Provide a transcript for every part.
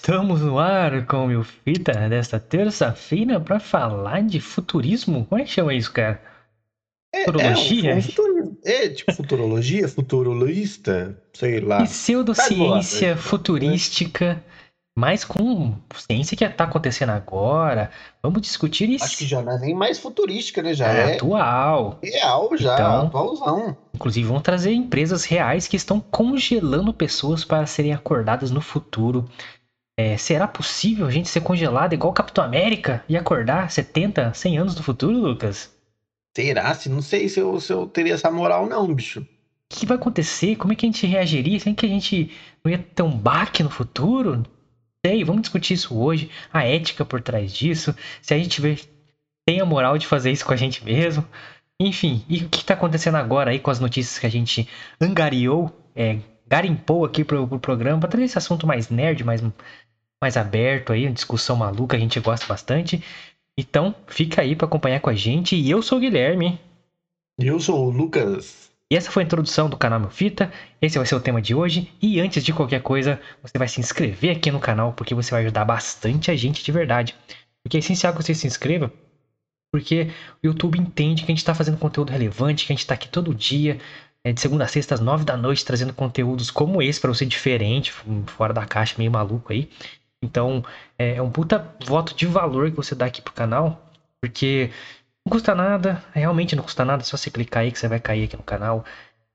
Estamos no ar com o meu fita desta terça-feira para falar de futurismo. Como é que chama isso, cara? É, Futurologia? É, um, um futuro, é, tipo futurologia, futurologista, sei lá. Pseudociência futurística, mas com ciência que está acontecendo agora. Vamos discutir isso. Acho que já não é nem mais futurística, né? Já é, é atual. Real já, Então- atualzão. Inclusive, vão trazer empresas reais que estão congelando pessoas para serem acordadas no futuro. É, será possível a gente ser congelado igual o Capitão América e acordar 70, 100 anos no futuro, Lucas? Será? Se não sei se eu, se eu teria essa moral, não, bicho. O que vai acontecer? Como é que a gente reagiria? Será que a gente não ia ter um baque no futuro? Sei, vamos discutir isso hoje. A ética por trás disso. Se a gente vê, tem a moral de fazer isso com a gente mesmo. Enfim, e o que está acontecendo agora aí com as notícias que a gente angariou, é, garimpou aqui pro, pro programa, para trazer esse assunto mais nerd, mais, mais aberto aí, uma discussão maluca, a gente gosta bastante. Então, fica aí para acompanhar com a gente. E eu sou o Guilherme. Eu sou o Lucas. E essa foi a introdução do canal Meu Fita. Esse vai ser o tema de hoje. E antes de qualquer coisa, você vai se inscrever aqui no canal, porque você vai ajudar bastante a gente de verdade. Porque é essencial que você se inscreva, porque o YouTube entende que a gente está fazendo conteúdo relevante, que a gente está aqui todo dia, é, de segunda a sexta, às nove da noite, trazendo conteúdos como esse para você diferente, fora da caixa, meio maluco aí. Então, é é um puta voto de valor que você dá aqui pro canal, porque não custa nada, realmente não custa nada, é só você clicar aí que você vai cair aqui no canal.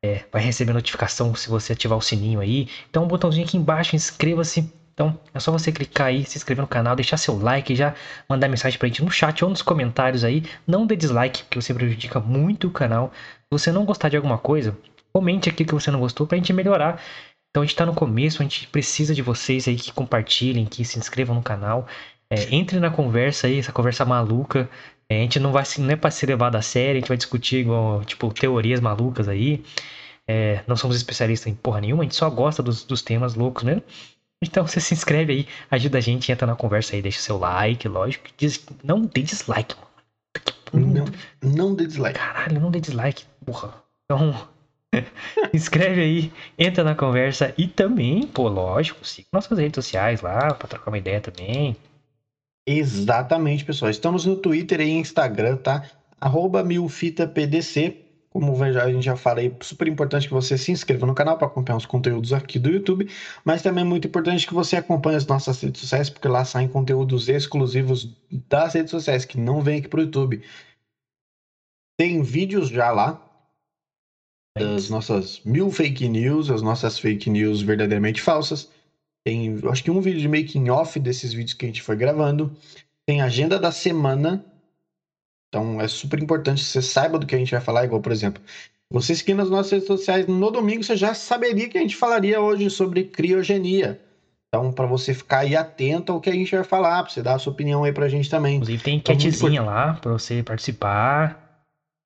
É, vai receber notificação se você ativar o sininho aí. Então, um botãozinho aqui embaixo, inscreva-se. Então, é só você clicar aí, se inscrever no canal, deixar seu like, já mandar mensagem pra gente no chat ou nos comentários aí. Não dê dislike, porque você prejudica muito o canal. Se você não gostar de alguma coisa, comente aqui que você não gostou pra gente melhorar. Então, a gente tá no começo, a gente precisa de vocês aí que compartilhem, que se inscrevam no canal. É, entre na conversa aí, essa conversa maluca. É, a gente não vai não é pra ser levado a sério, a gente vai discutir igual, tipo, teorias malucas aí. É, não somos especialistas em porra nenhuma, a gente só gosta dos, dos temas loucos mesmo. Então você se inscreve aí, ajuda a gente, entra na conversa aí, deixa seu like, lógico. Diz, não dê dislike, mano. Não, não dê dislike. Caralho, não dê dislike, porra. Então, se inscreve aí, entra na conversa e também, pô, lógico, siga nossas redes sociais lá pra trocar uma ideia também. Exatamente, pessoal. Estamos no Twitter e Instagram, tá? Arroba milfitapdc. Como a gente já falei, super importante que você se inscreva no canal para acompanhar os conteúdos aqui do YouTube, mas também é muito importante que você acompanhe as nossas redes sociais, porque lá saem conteúdos exclusivos das redes sociais que não vêm aqui pro YouTube. Tem vídeos já lá das nossas mil fake news, as nossas fake news verdadeiramente falsas. Tem, acho que um vídeo de making off desses vídeos que a gente foi gravando. Tem a agenda da semana. Então é super importante que você saiba do que a gente vai falar, igual, por exemplo, você seguindo as nossas redes sociais no domingo, você já saberia que a gente falaria hoje sobre criogenia. Então, para você ficar aí atento ao que a gente vai falar, para você dar a sua opinião aí pra gente também. Inclusive tem Então, muito enquetezinha lá pra você participar.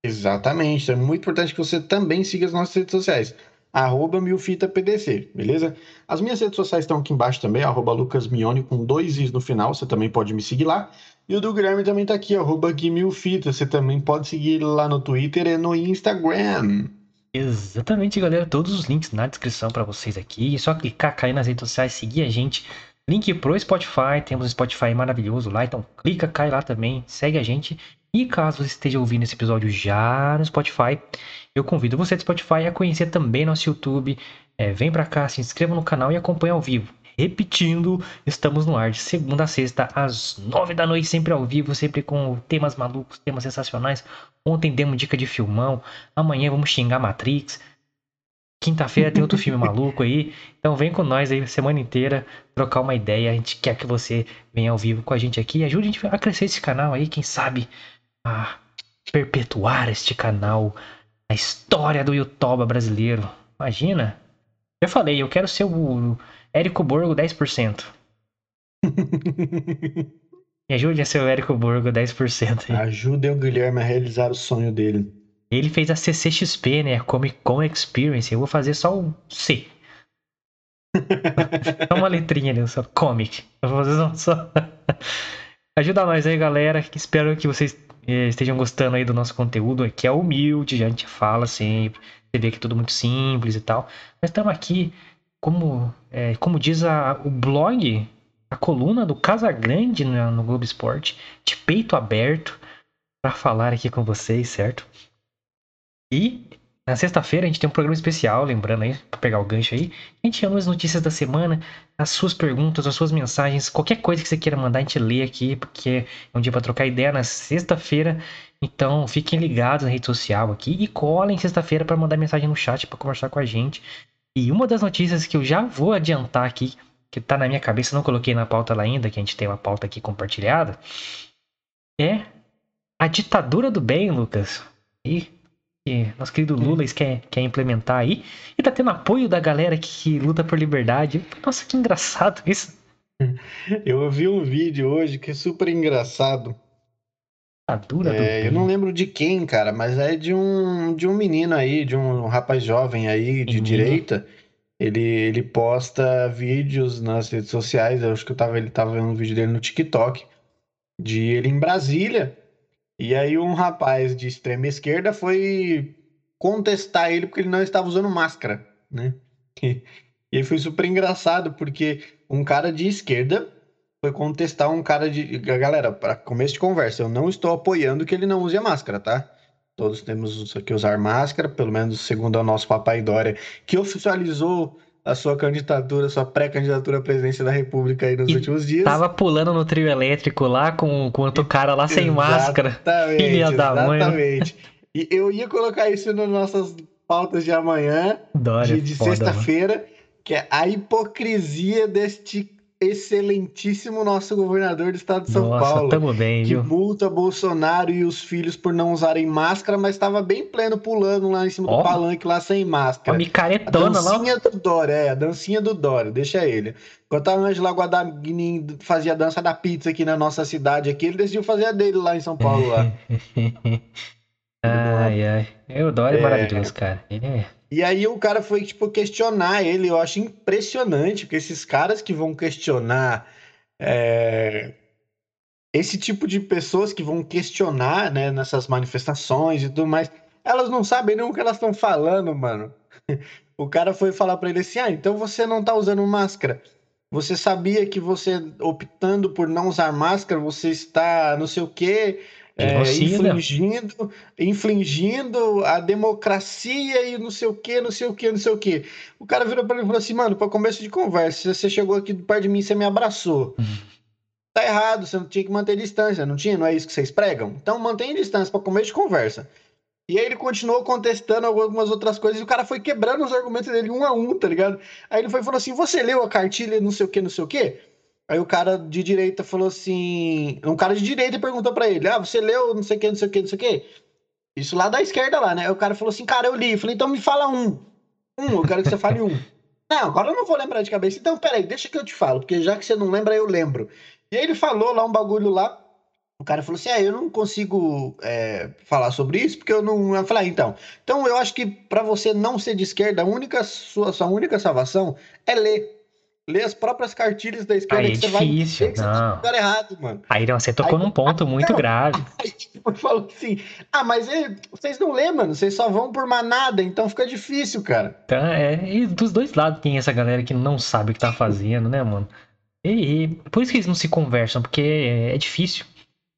Exatamente. Então é muito importante que você também siga as nossas redes sociais. Arroba milfitapdc, beleza? As minhas redes sociais estão aqui embaixo também, arroba lucasmione com dois is no final, você também pode me seguir lá. E o do Guilherme também tá aqui, arroba guimilfita, você também pode seguir lá no Twitter e no Instagram. Exatamente, galera. Todos os links na descrição pra vocês aqui. É só clicar, cair nas redes sociais, seguir a gente. Link pro Spotify, temos um Spotify maravilhoso lá, então clica, cai lá também, segue a gente. E caso você esteja ouvindo esse episódio já no Spotify, eu convido você do Spotify a conhecer também nosso YouTube. É, vem pra cá, se inscreva no canal e acompanhe ao vivo. Repetindo, estamos no ar de segunda a sexta, às nove da noite, sempre ao vivo, sempre com temas malucos, temas sensacionais. Ontem demos dica de filmão, amanhã vamos xingar Matrix. Quinta-feira tem outro filme maluco aí. Então vem com nós aí semana inteira, trocar uma ideia. A gente quer que você venha ao vivo com a gente aqui. Ajude a gente a crescer esse canal aí, quem sabe perpetuar este canal, a história do YouTube brasileiro. Imagina. Já falei, eu quero ser o Érico Borgo 10%. Me ajude a ser o Érico Borgo 10% aí. Ajude o Guilherme a realizar o sonho dele. Ele fez a CCXP, né? Comic Con Experience. Eu vou fazer só o C. Só uma letrinha ali, só comic. Eu vou fazer só-. Ajuda nós aí, galera. Espero que vocês estejam gostando aí do nosso conteúdo, que é humilde, a gente fala sempre. Você vê que é tudo muito simples e tal. Mas estamos aqui, como, eh, como diz a- o blog a coluna do Casagrande no, no Globo Esporte, de peito aberto, para falar aqui com vocês, certo? E na sexta-feira a gente tem um programa especial, lembrando aí, para pegar o gancho aí. A gente ama as notícias da semana, as suas perguntas, as suas mensagens, qualquer coisa que você queira mandar, a gente lê aqui, porque é um dia para trocar ideia na sexta-feira. Então fiquem ligados na rede social aqui e colhem sexta-feira para mandar mensagem no chat para conversar com a gente. E uma das notícias que eu já vou adiantar aqui, que tá na minha cabeça, não coloquei na pauta lá ainda, que a gente tem uma pauta aqui compartilhada, é a ditadura do bem, Lucas. E que nosso querido Lula quer, quer implementar aí. E tá tendo apoio da galera que luta por liberdade. Nossa, que engraçado isso. Eu vi um vídeo hoje que é super engraçado. Ditadura do É, eu não lembro de quem, cara, mas é de um, de um menino aí, de um rapaz jovem aí, de Menino. direita. Ele, ele posta vídeos nas redes sociais. Eu acho que eu tava, ele tava vendo um vídeo dele no TikTok, de ele em Brasília. E aí um rapaz de extrema esquerda foi contestar ele porque ele não estava usando máscara, né? E, e foi super engraçado, porque um cara de esquerda foi contestar um cara de. Galera, para começo de conversa, eu não estou apoiando que ele não use a máscara, tá? Todos temos que usar máscara, pelo menos segundo o nosso papai Dória, que oficializou a sua candidatura, sua pré-candidatura à presidência da República aí nos E últimos dias. Tava pulando no trio elétrico lá com, com outro cara lá sem máscara. Exatamente, Filha da mãe, né? exatamente. E eu ia colocar isso nas nossas pautas de amanhã, Dória, de, de sexta-feira, que é a hipocrisia deste excelentíssimo nosso governador do estado de São Nossa, Paulo. tamo bem, Que viu? multa Bolsonaro e os filhos por não usarem máscara, mas estava bem pleno pulando lá em cima Ó. do palanque lá sem máscara. A micaretona lá. dancinha do Dória, é, a dancinha do Dória, deixa ele. Enquanto a Angela Guadagnini fazia a dança da pizza aqui na nossa cidade aqui, ele decidiu fazer a dele lá em São Paulo lá. ai, ai. É, O Dória é É. maravilhoso, cara. Ele é. E aí o cara foi, tipo, questionar ele. Eu acho impressionante, porque esses caras que vão questionar. é, Esse tipo de pessoas que vão questionar, né, nessas manifestações e tudo mais, elas não sabem nem o que elas estão falando, mano. O cara foi falar pra ele assim: ah, então você não tá usando máscara. Você sabia que você, optando por não usar máscara, você está não sei o quê, é, Genocida. infligindo, infligindo a democracia e não sei o quê, não sei o quê, não sei o quê. O cara virou pra ele e falou assim: mano, pra começo de conversa, você chegou aqui perto de mim, você me abraçou. Tá errado, você não tinha que manter distância, não tinha? Não é isso que vocês pregam? Então mantenha distância pra começo de conversa. E aí ele continuou contestando algumas outras coisas e o cara foi quebrando os argumentos dele um a um, tá ligado? Aí ele foi falou assim: Você leu a cartilha não sei o que, não sei o que? Aí o cara de direita falou assim. Um cara de direita perguntou pra ele: Ah, você leu não sei o que, não sei o que, não sei o que? Isso lá da esquerda lá, né? Aí o cara falou assim: Cara, eu li. Eu falei: Então me fala um. Um, eu quero que você fale um. Não, agora eu não vou lembrar de cabeça. Então, peraí, deixa que eu te falo, porque já que você não lembra, eu lembro. E aí ele falou lá um bagulho lá. O cara falou assim: Ah, eu não consigo é, falar sobre isso, porque eu não. Eu falei, ah, então. Então eu acho que pra você não ser de esquerda, a única sua, sua única salvação é ler. Ler as próprias cartilhas da esquerda Aí é que você vai difícil, ver que você tá não. no lugar errado, mano. Aí não, você tocou Aí- num ponto muito não. grave. Aí tipo, falou assim: Ah, mas é, vocês não lêem, mano. Vocês só vão por manada, então fica difícil, cara. Então, é, e dos dois lados tem essa galera que não sabe o que tá fazendo, né, mano? E, e por isso que eles não se conversam, porque é, é difícil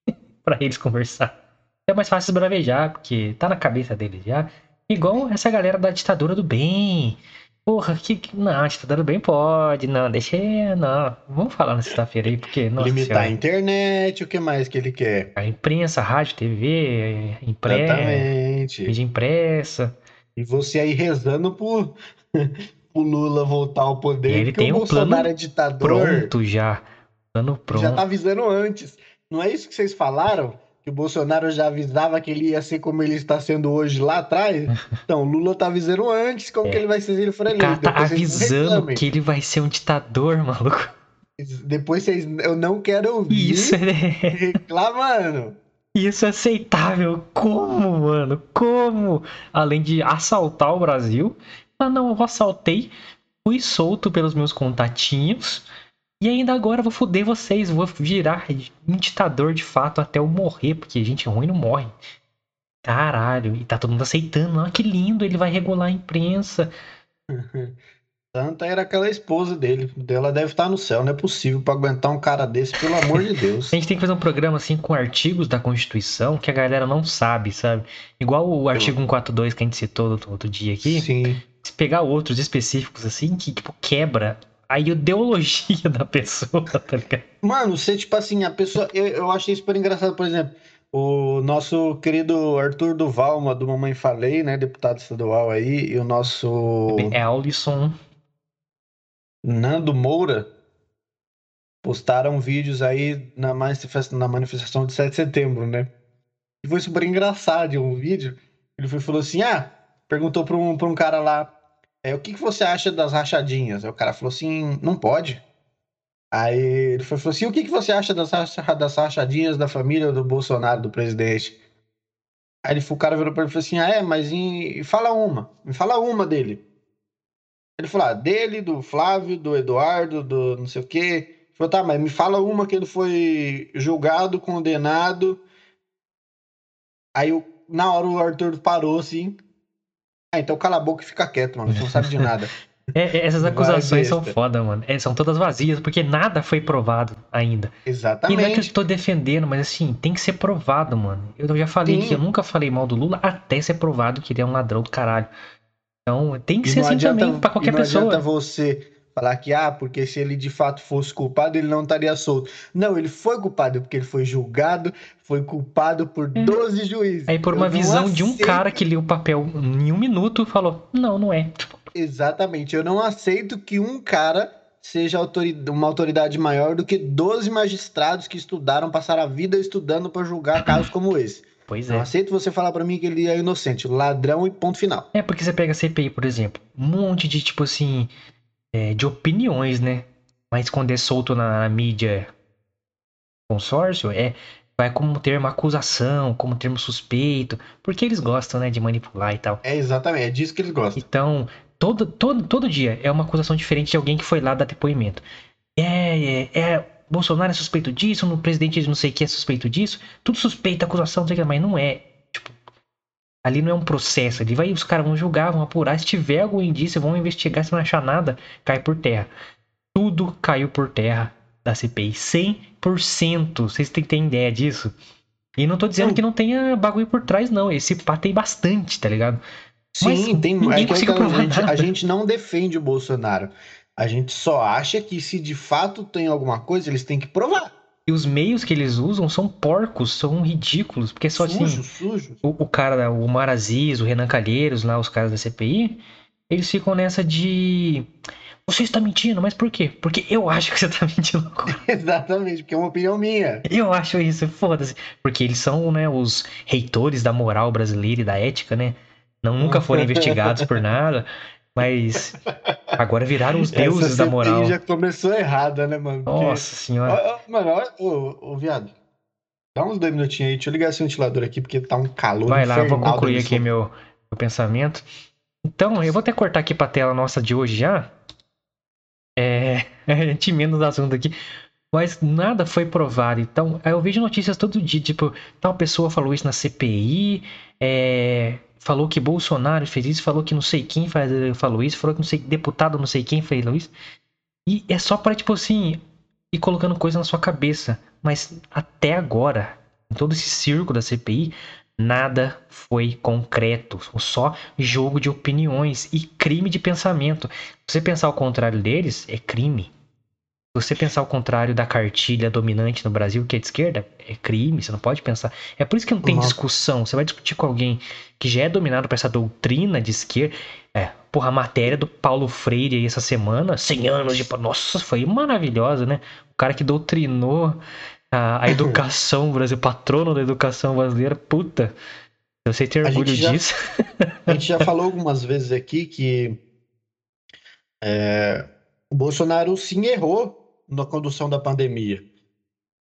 pra eles conversar. É mais fácil bravejar, porque tá na cabeça deles já. Igual essa galera da ditadura do bem. Porra, que. que- Não, a ditadura do bem pode, não, deixa. Não, vamos falar na sexta-feira aí, porque. Nossa Limitar a senhora, internet, o que mais que ele quer? a imprensa, rádio, TV, impre... Exatamente. mídia impressa. E você aí rezando pro, pro Lula voltar ao poder, E ele tem o um Bolsonaro plano é ditador. Pronto já. Plano pronto. Já tá avisando antes. Não é isso que vocês falaram? Que o Bolsonaro já avisava que ele ia ser como ele está sendo hoje lá atrás? Então, o Lula tá avisando antes como É. que ele vai ser se ele for O eleito. tá avisando que ele vai ser um ditador, maluco. Depois vocês... Eu não quero ouvir Isso é, reclamando. isso é aceitável. Como, mano? Como? Além de assaltar o Brasil. Ah, não, eu assaltei. Fui solto pelos meus contatinhos. E ainda agora eu vou foder vocês. Vou virar um ditador de fato até eu morrer. Porque gente ruim não morre. Caralho. E tá todo mundo aceitando. Ah, que lindo. Ele vai regular a imprensa. Santa era aquela esposa dele. Ela deve estar no céu, não é possível para aguentar um cara desse, pelo amor de Deus. A gente tem que fazer um programa assim com artigos da Constituição que a galera não sabe, sabe? Igual o artigo 142 que a gente citou outro, outro dia aqui. Sim. Se pegar outros específicos assim, que tipo quebra a ideologia da pessoa, tá ligado? Mano, você, tipo assim, a pessoa. Eu, eu achei super engraçado, por exemplo, o nosso querido Arthur Duval, do Mamãe Falei, né? Deputado estadual aí, e o nosso. É Alisson. Nando Moura postaram vídeos aí na manifestação, na manifestação de 7 de setembro, né? E foi super engraçado um vídeo. Ele foi, falou assim: ah, perguntou para um, pra um cara lá, é, o que, que você acha das rachadinhas? Aí o cara falou assim: não pode. Aí ele falou assim: o que, que você acha das, das rachadinhas da família do Bolsonaro, do presidente? Aí ele, o cara virou para ele e falou assim: ah, é, mas em, fala uma, me fala uma dele. Ele falou, ah, dele, do Flávio, do Eduardo, do não sei o quê. Ele falou, tá, mas me fala uma que ele foi julgado, condenado. Aí, na hora, o Arthur parou assim. Ah, então cala a boca e fica quieto, mano. Você não sabe de nada. É, é, essas acusações são foda, mano. É, são todas vazias, porque nada foi provado ainda. Exatamente. E não é que eu estou defendendo, mas assim, tem que ser provado, mano. Eu já falei Sim. que eu nunca falei mal do Lula até ser provado que ele é um ladrão do caralho. Então tem que e ser assim adianta, também para qualquer não pessoa. Não adianta você falar que, ah, porque se ele de fato fosse culpado, ele não estaria solto. Não, ele foi culpado porque ele foi julgado, foi culpado por é. 12 juízes. Aí por uma eu visão de um cara que leu o papel em um minuto, falou, não, não é. Exatamente, eu não aceito que um cara seja uma autoridade maior do que 12 magistrados que estudaram, passaram a vida estudando para julgar casos como esse. Pois é. Não aceito você falar para mim que ele é inocente, ladrão e ponto final. É porque você pega a CPI, por exemplo, um monte de tipo assim, é, de opiniões, né? Mas quando é solto na, na mídia consórcio, é vai como termo acusação, como termo suspeito, porque eles gostam, né, de manipular e tal. É exatamente, é disso que eles gostam. Então, todo, todo, todo dia é uma acusação diferente de alguém que foi lá dar depoimento. É, é, é Bolsonaro é suspeito disso, no presidente não sei o que é suspeito disso, tudo suspeita, acusação, não sei o que, mas não é. Tipo, ali não é um processo, ali vai, os caras vão julgar, vão apurar, se tiver algum indício, vão investigar, se não achar nada, cai por terra. Tudo caiu por terra da CPI, 100%, vocês têm que ter ideia disso. E não tô dizendo que não tenha bagulho por trás, não, esse pá tem bastante, tá ligado? Sim, Mas tem. Ninguém é que a, gente, a gente não defende o Bolsonaro. A gente só acha que se de fato tem alguma coisa, eles têm que provar. E os meios que eles usam são porcos, são ridículos. Porque só sujo, assim. Sujo. O, o cara, o Maraziz, o Renan Calheiros, lá, os caras da CPI, eles ficam nessa de. Você está mentindo, mas por quê? Porque eu acho que você está mentindo. Exatamente, porque é uma opinião minha. Eu acho isso, foda-se. Porque eles são, né, os reitores da moral brasileira e da ética, né? Não, nunca foram investigados por nada. Mas agora viraram os deuses da moral. já começou errada, né, mano? Porque... Nossa senhora. mano, olha, ô, ô, viado. Dá uns dois minutinhos aí. Deixa eu ligar esse ventilador aqui, porque tá um calor. Vai lá, eu vou concluir aqui meu, meu pensamento. Então, eu vou até cortar aqui pra tela nossa de hoje já. É. A gente menos assunto aqui. Mas nada foi provado. Então, eu vejo notícias todo dia, tipo, tal pessoa falou isso na CPI, é, falou que Bolsonaro fez isso, falou que não sei quem faz, falou isso, falou que não sei deputado não sei quem fez isso. E é só para tipo assim ir colocando coisa na sua cabeça, mas até agora, em todo esse circo da CPI, nada foi concreto, só jogo de opiniões e crime de pensamento. Você pensar o contrário deles, é crime. Se você pensar o contrário da cartilha dominante no Brasil, que é de esquerda, é crime, você não pode pensar. É por isso que não tem discussão. Você vai discutir com alguém que já é dominado por essa doutrina de esquerda. É, porra, a matéria do Paulo Freire aí essa semana, 100 anos de. Nossa, foi maravilhosa, né? O cara que doutrinou a, a educação brasileira, patrono da educação brasileira, puta. Eu sei ter orgulho a já, disso. a gente já falou algumas vezes aqui que é, o Bolsonaro sim errou na condução da pandemia.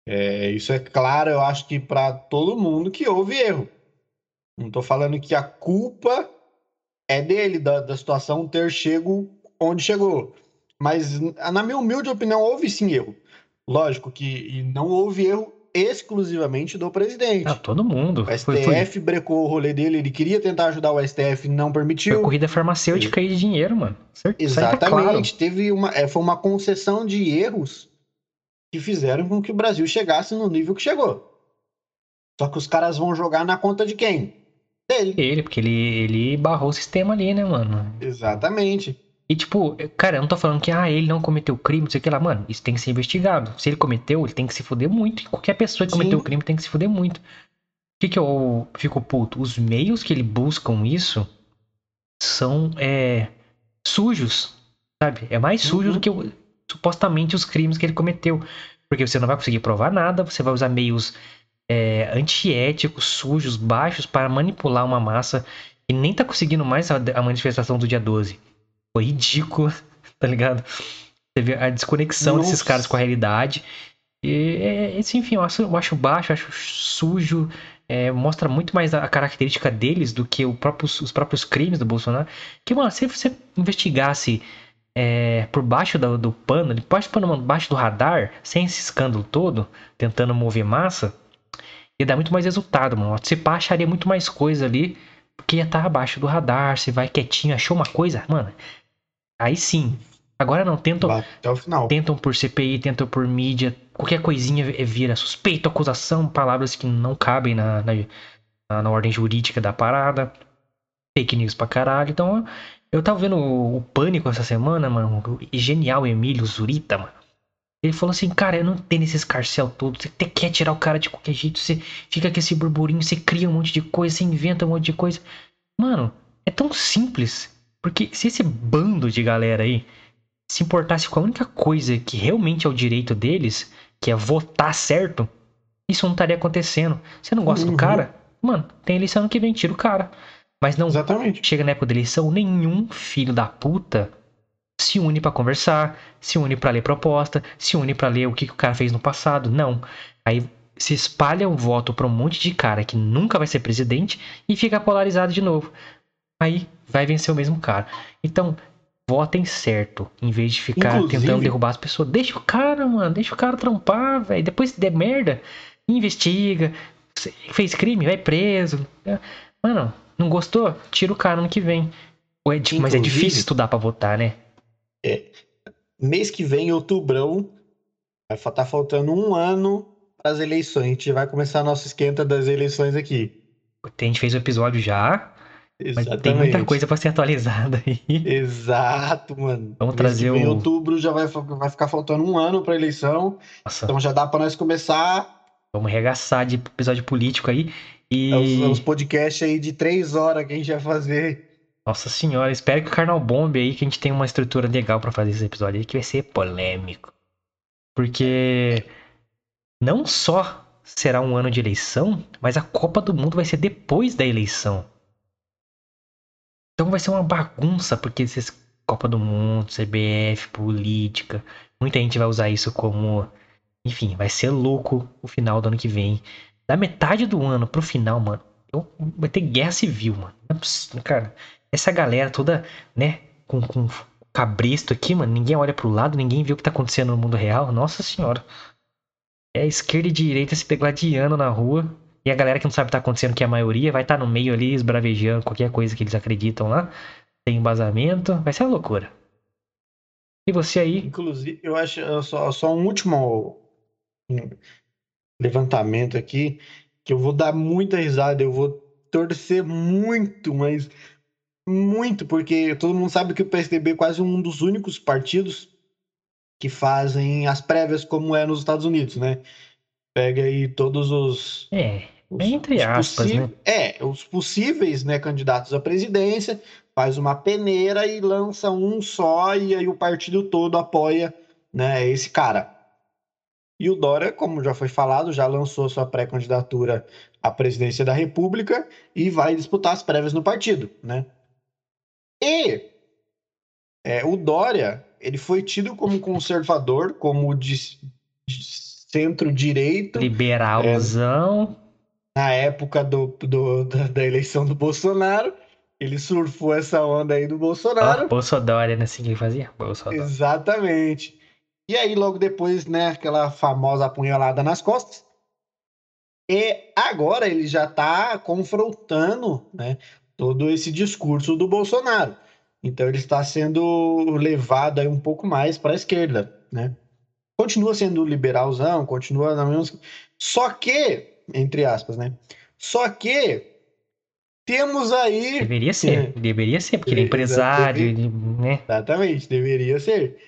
É, isso é claro, eu acho que para todo mundo que houve erro. Não estou falando que a culpa é dele, da, da situação ter chego onde chegou. Mas, na minha humilde opinião, houve sim erro. Lógico que não houve erro exclusivamente do presidente. Ah, todo mundo. O Foi, STF foi, brecou o rolê dele, ele queria tentar ajudar o STF, não foi permitiu. corrida farmacêutica aí de dinheiro, mano. Tá Exatamente. claro. Teve uma, é, foi uma concessão de erros que fizeram com que o Brasil chegasse no nível que chegou. Só que os caras vão jogar na conta de quem? Dele. Ele, porque ele, ele barrou o sistema ali, né, mano? Exatamente. E tipo, cara, eu não tô falando que ah, ele não cometeu crime, não sei o que lá. Mano, isso tem que ser investigado. Se ele cometeu, ele tem que se fuder muito. E qualquer pessoa que cometeu Sim. crime tem que se fuder muito. O que que eu fico puto? Os meios que ele buscam isso são é, sujos, sabe? É mais sujo Uhum. do que o- supostamente os crimes que ele cometeu. Porque você não vai conseguir provar nada, você vai usar meios é, antiéticos, sujos, baixos para manipular uma massa e nem tá conseguindo mais a, a manifestação do dia 12. Foi ridículo, tá ligado? Vê a desconexão desses Nossa. caras com a realidade. E, é, esse, enfim, eu acho, eu acho baixo, eu acho sujo. é, mostra muito mais a, característica deles do que o próprio- os próprios crimes do Bolsonaro. Que, mano, se você investigasse é, por baixo do, do pano, debaixo do pano, baixo do radar, sem esse escândalo todo, tentando mover massa, ia dar muito mais resultado, mano. Você acharia muito mais coisa ali, porque ia estar abaixo do radar, você vai quietinho, achou uma coisa, mano. Aí sim. Agora não, tentam, Até o final. tentam por CPI, tentam por mídia, qualquer coisinha vira suspeito, acusação, palavras que não cabem na, na, na- ordem jurídica da parada, fake news pra caralho. Então, eu tava vendo o, o Pânico essa semana, mano, o genial Emílio Zurita, mano. Ele falou assim, cara, eu não entendo esse escarcel todo, você até quer tirar o cara de qualquer jeito, você fica com esse burburinho, você cria um monte de coisa, você inventa um monte de coisa. Mano, é tão simples, porque se esse bando de galera aí se importasse com a única coisa que realmente é o direito deles, que é votar certo, isso não estaria acontecendo. Você não gosta do Uhum. cara? Mano, tem eleição que vem, tira o cara. Mas não Exatamente. chega na época da eleição, nenhum filho da puta se une pra conversar, se une pra ler proposta, se une pra ler o que, que o cara fez no passado. Não. Aí se espalha o voto pra um monte de cara que nunca vai ser presidente e fica polarizado de novo. Aí vai vencer o mesmo cara. Então, votem certo, em vez de ficar Inclusive- tentando derrubar as pessoas. Deixa o cara, mano, deixa o cara trampar, velho. Depois se der merda, investiga. Fez crime, vai preso. Mano, não gostou? Tira o cara no que vem. É Mas é difícil estudar pra votar, né? Mês que vem, outubrão, vai tá faltando um ano para as eleições. A gente vai começar nosso esquenta das eleições aqui. A gente fez o episódio já, mas Exatamente. tem muita coisa pra ser atualizada aí. Exato, mano. Vamos trazer o- outubro já vai, vai ficar faltando um ano para eleição. Nossa, Então já dá para nós começar vamos arregaçar de episódio político aí. E. os, os podcasts aí de três horas que a gente vai fazer. Nossa senhora, espero que o Carnal bombe aí, que a gente tenha uma estrutura legal pra fazer esse episódio aí, que vai ser polêmico. Porque não só será um ano de eleição, mas a Copa do Mundo vai ser depois da eleição. Então vai ser uma bagunça, porque esses Copa do Mundo, CBF, política, muita gente vai usar isso como. Enfim, vai ser louco o final do ano que vem. Da metade do ano pro final, mano, eu- vai ter guerra civil, mano. É cara. Essa galera toda, né, com, com cabresto aqui, mano, ninguém olha pro lado, ninguém vê o que tá acontecendo no mundo real. Nossa senhora. É esquerda e direita se degladiando na rua. E a galera que não sabe o que tá acontecendo, que é a maioria, vai estar no meio ali, esbravejando qualquer coisa que eles acreditam lá. Tem embasamento. Vai ser uma loucura. E você aí? Inclusive, eu acho só, só um último levantamento aqui, que eu vou dar muita risada, eu vou torcer muito, mas muito, porque todo mundo sabe que o PSDB é quase um dos únicos partidos que fazem as prévias como é nos Estados Unidos, né? Pega aí todos os É, os- entre os aspas, né? É, os possíveis né, candidatos à presidência, faz uma peneira e lança um só, e aí o partido todo apoia né, esse cara. E o Dória, como já foi falado, já lançou sua pré-candidatura à presidência da República e vai disputar as prévias no partido, né? E é, o Dória, ele foi tido como conservador, como de, de centro-direito, Liberalzão. na época do, do- da, eleição do Bolsonaro. Ele surfou essa onda aí do Bolsonaro. Bolsodória, né? Assim que ele fazia? Bolsodória. Exatamente. E aí, logo depois, né, aquela famosa apunhalada nas costas. E agora ele já está confrontando né, todo esse discurso do Bolsonaro. Então ele está sendo levado aí um pouco mais para a esquerda, né? Continua sendo liberalzão, continua na mesma... Só que, entre aspas, né? Só que temos aí. Deveria ser, é. deveria ser, porque ele é empresário, ele, né? Exatamente, deveria ser.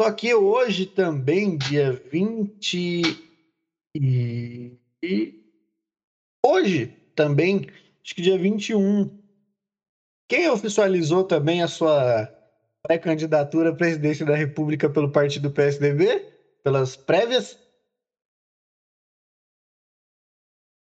Só que hoje também, dia 20 e e hoje também, acho que dia 21, quem oficializou também a sua pré-candidatura à presidência da República pelo partido PSDB? Pelas prévias?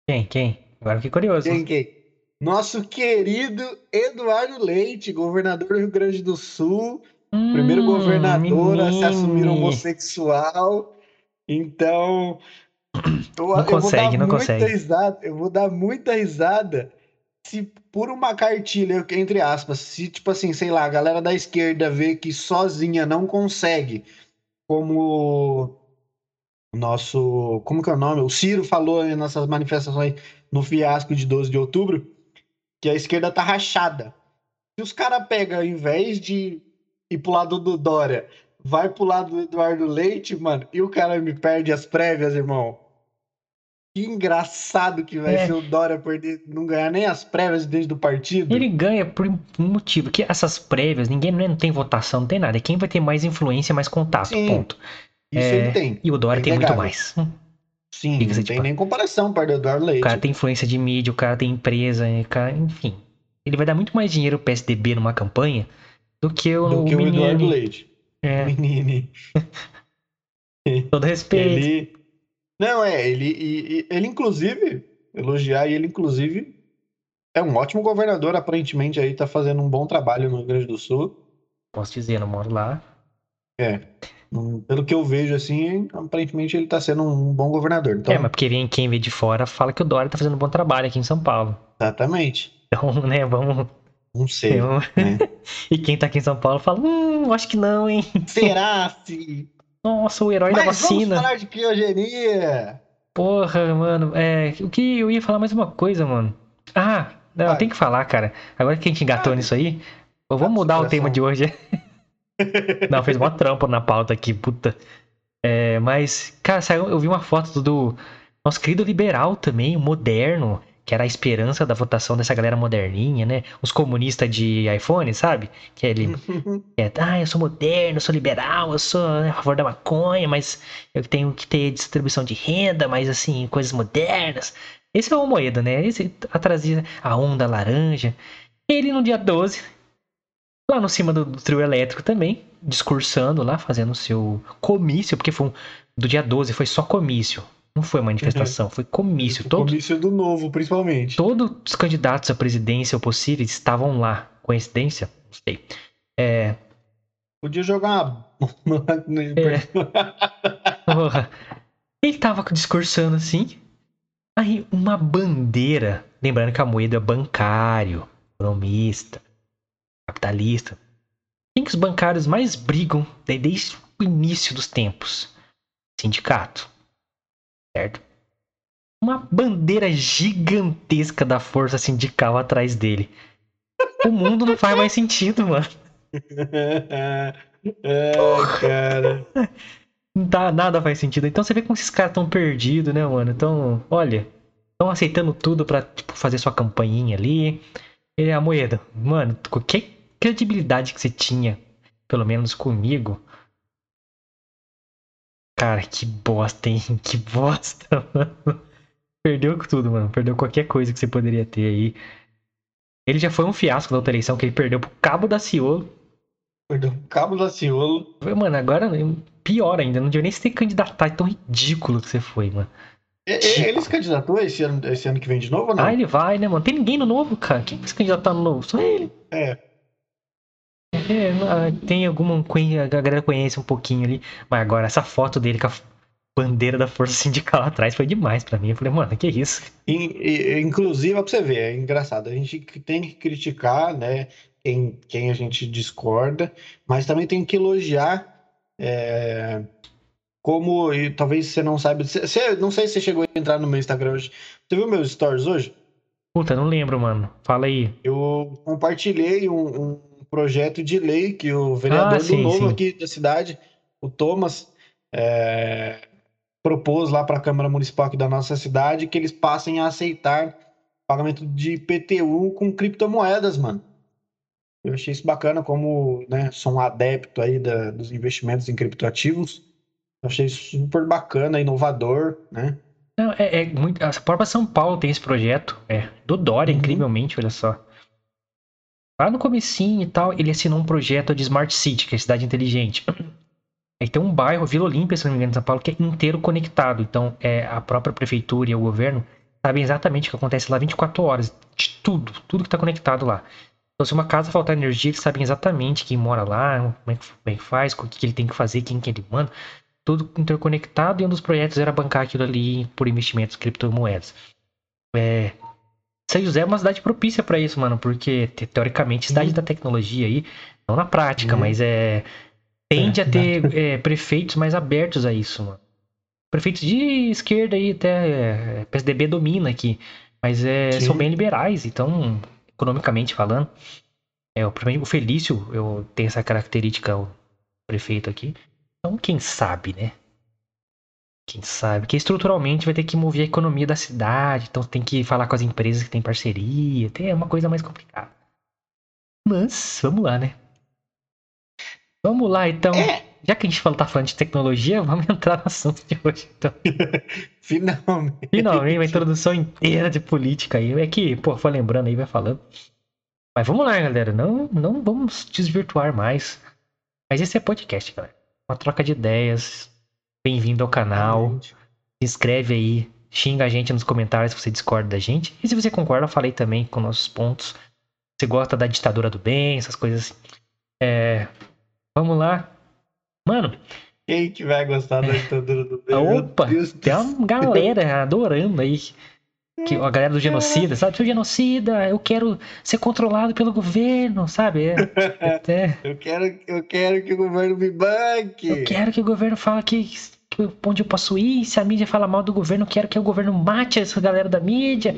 Quem? Quem? Agora fiquei curioso. Quem, quem? Nosso querido Eduardo Leite, governador do Rio Grande do Sul, hum, primeiro governador a se assumir homossexual. Então, eu, não consegue, não consegue. Risada, eu vou dar muita risada se por uma cartilha, entre aspas, se tipo assim, sei lá, a galera da esquerda vê que sozinha não consegue, como o nosso, como que é o nome? O Ciro falou nessas manifestações no fiasco de 12 de outubro, que a esquerda tá rachada. Se os caras pegam, ao invés de ir pro lado do Dória, vai pro lado do Eduardo Leite, mano, e o cara me perde as prévias, irmão. Que engraçado que vai é. ser o Dória perder, não ganhar nem as prévias dentro do partido. Ele ganha por um motivo, que essas prévias, ninguém não tem votação, não tem nada. É quem vai ter mais influência, mais contato, Sim, ponto. Isso é, ele tem. E o Dória tem muito mais. Sim, não tem tipo, nem comparação para o Eduardo Leite. O cara tem influência de mídia, o cara tem empresa, o cara, enfim. Ele vai dar muito mais dinheiro pro PSDB numa campanha do que o, do que o, o Eduardo Leite. É. Menine. Todo respeito. Ele não, é, ele, ele, ele inclusive, elogiar, e ele inclusive é um ótimo governador, aparentemente aí tá fazendo um bom trabalho no Rio Grande do Sul. Posso dizer, não moro lá. É. Pelo que eu vejo, assim, aparentemente ele tá sendo um bom governador. Então... É, mas porque vem quem vê de fora fala que o Dória tá fazendo um bom trabalho aqui em São Paulo. Exatamente. Então, né, vamos. Não sei. Eu... Né? e quem tá aqui em São Paulo fala, hum, acho que não, hein? Será se nossa, o herói Mas da vacina. Vamos falar de criogenia. Porra, mano. É, o que eu ia falar mais uma coisa, mano. Ah, não, Vai. tem que falar, cara. Agora que a gente engatou Vai. nisso aí, vamos mudar o tema de hoje. não, fez uma trampa na pauta aqui, puta. É, mas, cara, eu vi uma foto do nosso querido liberal também, moderno que era a esperança da votação dessa galera moderninha, né? Os comunistas de iPhone, sabe? Que ele é, ah, eu sou moderno, eu sou liberal, eu sou a favor da maconha, mas eu tenho que ter distribuição de renda, mas assim, coisas modernas. Esse é o Moeda, né? Esse trazia a onda laranja. Ele no dia 12, lá no cima do, do trio elétrico também, discursando lá, fazendo o seu comício, porque foi um, do dia 12 foi só comício. Não foi manifestação, uhum. foi comício. Foi todo, comício do novo, principalmente. Todos os candidatos à presidência ou possíveis estavam lá. Coincidência? Não sei. É... Podia jogar uma... é... Ele tava discursando assim. Aí uma bandeira. Lembrando que a moeda é bancário, economista, capitalista. Quem que os bancários mais brigam desde o início dos tempos? Sindicato certo? Uma bandeira gigantesca da força sindical atrás dele. O mundo não faz mais sentido, mano. é, cara. Tá, nada faz sentido. Então você vê como esses caras estão perdidos, né, mano? Então, olha, estão aceitando tudo pra tipo, fazer sua campainha ali. E a moeda, mano, qualquer credibilidade que você tinha, pelo menos comigo, Cara, que bosta, hein? Que bosta, mano. Perdeu tudo, mano. Perdeu qualquer coisa que você poderia ter aí. Ele já foi um fiasco da outra eleição, que ele perdeu pro Cabo da Ciolo. Perdeu pro Cabo da Ciolo. Mano, agora pior ainda. Não devia nem se ter candidatado. É tão ridículo que você foi, mano. Ele se candidatou esse ano, esse ano que vem de novo ou não? Ah, ele vai, né, mano? Tem ninguém no novo, cara. Quem vai se candidatar no novo? Só ele. É. É, tem alguma. A galera conhece um pouquinho ali. Mas agora, essa foto dele com a bandeira da Força Sindical atrás foi demais para mim. Eu falei, mano, que isso? Inclusive, ó, pra você ver, é engraçado. A gente tem que criticar, né? Quem, quem a gente discorda, mas também tem que elogiar é, como, e talvez você não saiba, você, não sei se você chegou a entrar no meu Instagram hoje. Você viu meus stories hoje? Puta, não lembro, mano. Fala aí. Eu compartilhei um, um projeto de lei que o vereador ah, sim, do Novo sim. aqui da cidade, o Thomas, é, propôs lá para a Câmara Municipal aqui da nossa cidade que eles passem a aceitar pagamento de IPTU com criptomoedas, mano. Eu achei isso bacana, como né, sou um adepto aí da, dos investimentos em criptoativos. Eu achei super bacana, inovador, né? Não, é, é, muito. A própria São Paulo tem esse projeto, é, do Dória, uhum. incrivelmente, olha só. Lá no comecinho e tal, ele assinou um projeto de Smart City, que é cidade inteligente. Aí tem um bairro, Vila Olímpia, se não me engano, em São Paulo, que é inteiro conectado. Então, é, a própria prefeitura e o governo sabem exatamente o que acontece lá 24 horas. De tudo, tudo que está conectado lá. Então, se uma casa faltar energia, eles sabem exatamente quem mora lá, como é que, é faz, o que, ele tem que fazer, quem que ele manda. Tudo interconectado e um dos projetos era bancar aquilo ali por investimentos criptomoedas. É, São José é uma cidade propícia para isso, mano, porque teoricamente cidade uhum. da tecnologia aí, não na prática, uhum. mas é tende é, a ter é, prefeitos mais abertos a isso, mano. Prefeitos de esquerda aí até é, PSDB domina aqui, mas é, são bem liberais, então economicamente falando, é o, o Felício eu tenho essa característica o prefeito aqui. Então quem sabe, né? Quem sabe que estruturalmente vai ter que mover a economia da cidade, então tem que falar com as empresas que têm parceria, tem uma coisa mais complicada. Mas vamos lá, né? Vamos lá, então. É. Já que a gente fala, tá falando de tecnologia, vamos entrar no assunto de hoje, então. Finalmente. Finalmente, uma introdução inteira de política aí. É que, pô, foi lembrando aí, vai falando. Mas vamos lá, galera. Não, não vamos desvirtuar mais. Mas esse é podcast, galera. Uma troca de ideias. Bem-vindo ao canal. Se inscreve aí. Xinga a gente nos comentários se você discorda da gente. E se você concorda, eu falei também com nossos pontos. Você gosta da ditadura do bem, essas coisas assim. É, Vamos lá. Mano. Quem que vai gostar da ditadura do bem? Opa, tem uma galera adorando aí. Que, a galera do genocida, sabe? Sou genocida, eu quero ser controlado pelo governo, sabe? É, é. eu, quero, eu quero que o governo me banque. Eu quero que o governo fale que onde eu posso ir. Se a mídia fala mal do governo, eu quero que o governo mate essa galera da mídia.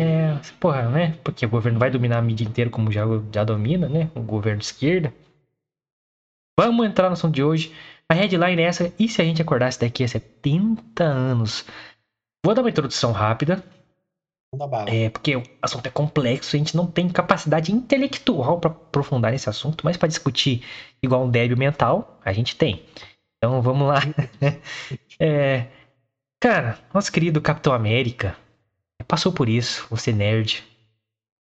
É, porra, né? Porque o governo vai dominar a mídia inteira como já, já domina, né? O governo de esquerda. Vamos entrar no assunto de hoje. A headline é essa. E se a gente acordasse daqui a 70 anos? Vou dar uma introdução rápida. É, porque o assunto é complexo, a gente não tem capacidade intelectual para aprofundar nesse assunto, mas para discutir igual um débil mental, a gente tem. Então vamos lá. é, cara, nosso querido Capitão América passou por isso, você nerd,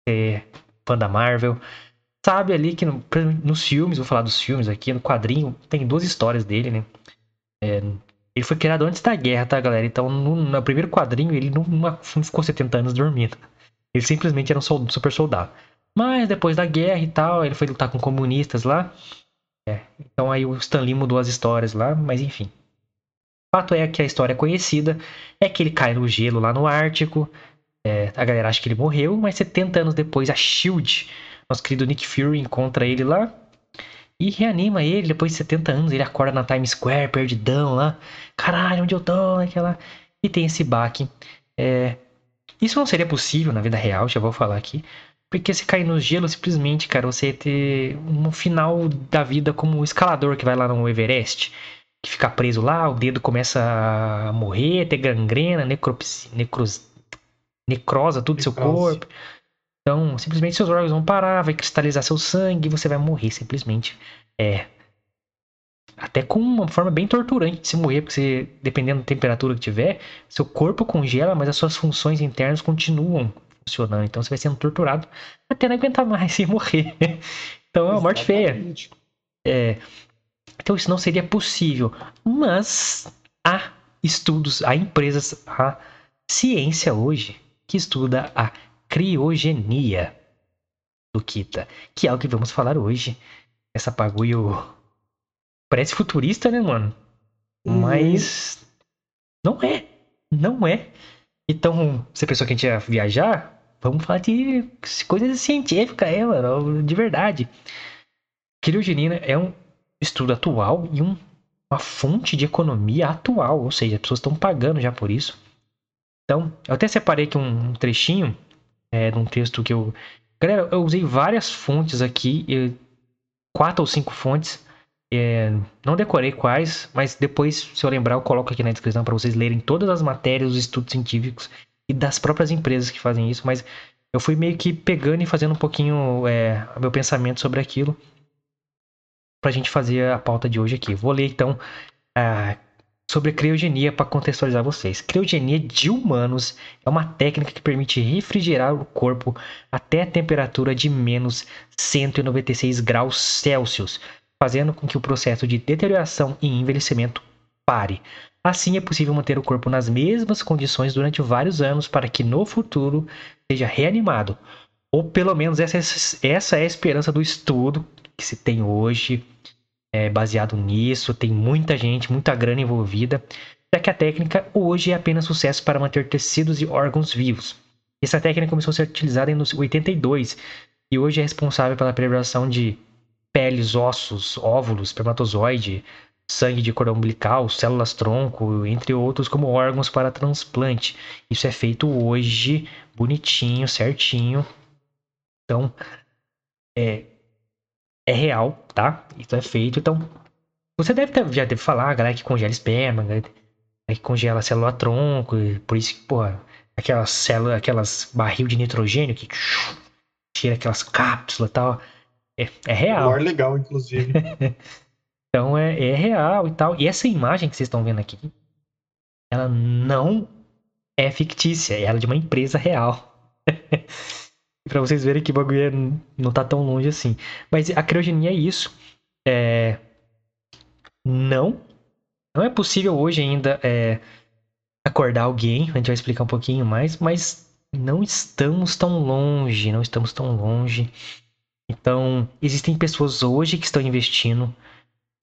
é fã da Marvel, sabe ali que no, nos filmes, vou falar dos filmes aqui, no quadrinho, tem duas histórias dele, né? É, ele foi criado antes da guerra, tá, galera? Então, no, no primeiro quadrinho, ele não, não, ficou 70 anos dormindo. Ele simplesmente era um super soldado. Mas depois da guerra e tal, ele foi lutar com comunistas lá. É, então aí o Stan Lee mudou as histórias lá, mas enfim. O fato é que a história é conhecida é que ele cai no gelo lá no Ártico. É, a galera acha que ele morreu, mas 70 anos depois a SHIELD nosso querido Nick Fury encontra ele lá e reanima ele depois de 70 anos. Ele acorda na Times Square, perdidão lá. Caralho, onde eu tô? Aquela... E tem esse baque. É... Isso não seria possível na vida real, já vou falar aqui. Porque se cair no gelo, simplesmente, cara, você ter um final da vida como o escalador que vai lá no Everest. Que fica preso lá, o dedo começa a morrer, ter gangrena, necropsia, necros, necrosa tudo do seu corpo. Então, simplesmente seus órgãos vão parar, vai cristalizar seu sangue e você vai morrer, simplesmente. É. Até com uma forma bem torturante de se morrer, porque você, dependendo da temperatura que tiver, seu corpo congela, mas as suas funções internas continuam funcionando. Então você vai sendo torturado até não aguentar mais e morrer. Então é uma morte feia. É, então isso não seria possível. Mas há estudos, há empresas, há ciência hoje que estuda a criogenia do Kita, que é o que vamos falar hoje. Essa bagulho parece futurista, né, mano? Uhum. Mas não é, não é. Então, a pessoa que a gente ia viajar, vamos falar de coisas científicas, é, mano, de verdade. Criogenia é um estudo atual e um uma fonte de economia atual, ou seja, as pessoas estão pagando já por isso. Então, eu até separei aqui um, um trechinho é, de um texto que eu. Galera, eu usei várias fontes aqui, quatro ou cinco fontes. É, não decorei quais, mas depois, se eu lembrar, eu coloco aqui na descrição para vocês lerem todas as matérias, os estudos científicos e das próprias empresas que fazem isso. Mas eu fui meio que pegando e fazendo um pouquinho é, meu pensamento sobre aquilo para a gente fazer a pauta de hoje aqui. Vou ler então sobre criogenia para contextualizar vocês. Criogenia de humanos é uma técnica que permite refrigerar o corpo até a temperatura de menos 196 graus Celsius, fazendo com que o processo de deterioração e envelhecimento pare. Assim é possível manter o corpo nas mesmas condições durante vários anos para que no futuro seja reanimado. Ou pelo menos essa, essa é a esperança do estudo que se tem hoje é, baseado nisso, tem muita gente, muita grana envolvida, já que a técnica hoje é apenas sucesso para manter tecidos e órgãos vivos. Essa técnica começou a ser utilizada em 82 e hoje é responsável pela preservação de peles, ossos, óvulos, espermatozoide, sangue de cordão umbilical, células tronco, entre outros como órgãos para transplante. Isso é feito hoje bonitinho, certinho. Então, é, é real, tá? Isso é feito. Então, você deve ter, já deve falar, galera que congela esperma, galera que congela célula tronco, por isso que, porra, aquelas células, aquelas barril de nitrogênio que tira aquelas cápsulas e tal. É, é real. Maior legal, inclusive. então é, é real e tal. E essa imagem que vocês estão vendo aqui, ela não é fictícia, ela é de uma empresa real. para vocês verem que o bagulho é, não tá tão longe assim. Mas a criogenia é isso. É... Não. Não é possível hoje ainda é, acordar alguém. A gente vai explicar um pouquinho mais. Mas não estamos tão longe. Não estamos tão longe. Então, existem pessoas hoje que estão investindo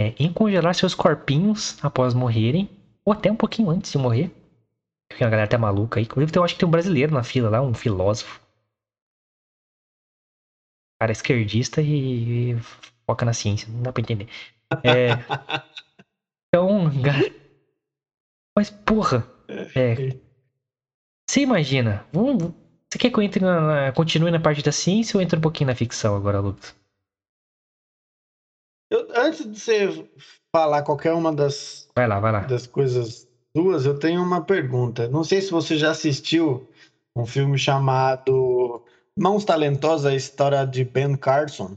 é, em congelar seus corpinhos após morrerem. Ou até um pouquinho antes de morrer. Porque a galera tá maluca aí. Inclusive, eu acho que tem um brasileiro na fila lá, um filósofo cara esquerdista e, e foca na ciência. Não dá pra entender. É, então, mas porra, é, você imagina? Vamos, você quer que eu entre na, na, continue na parte da ciência ou entre um pouquinho na ficção agora, Lucas? Eu, antes de você falar qualquer uma das, vai lá, vai lá. das coisas duas, eu tenho uma pergunta. Não sei se você já assistiu um filme chamado Mãos Talentosas, a história de Ben Carson.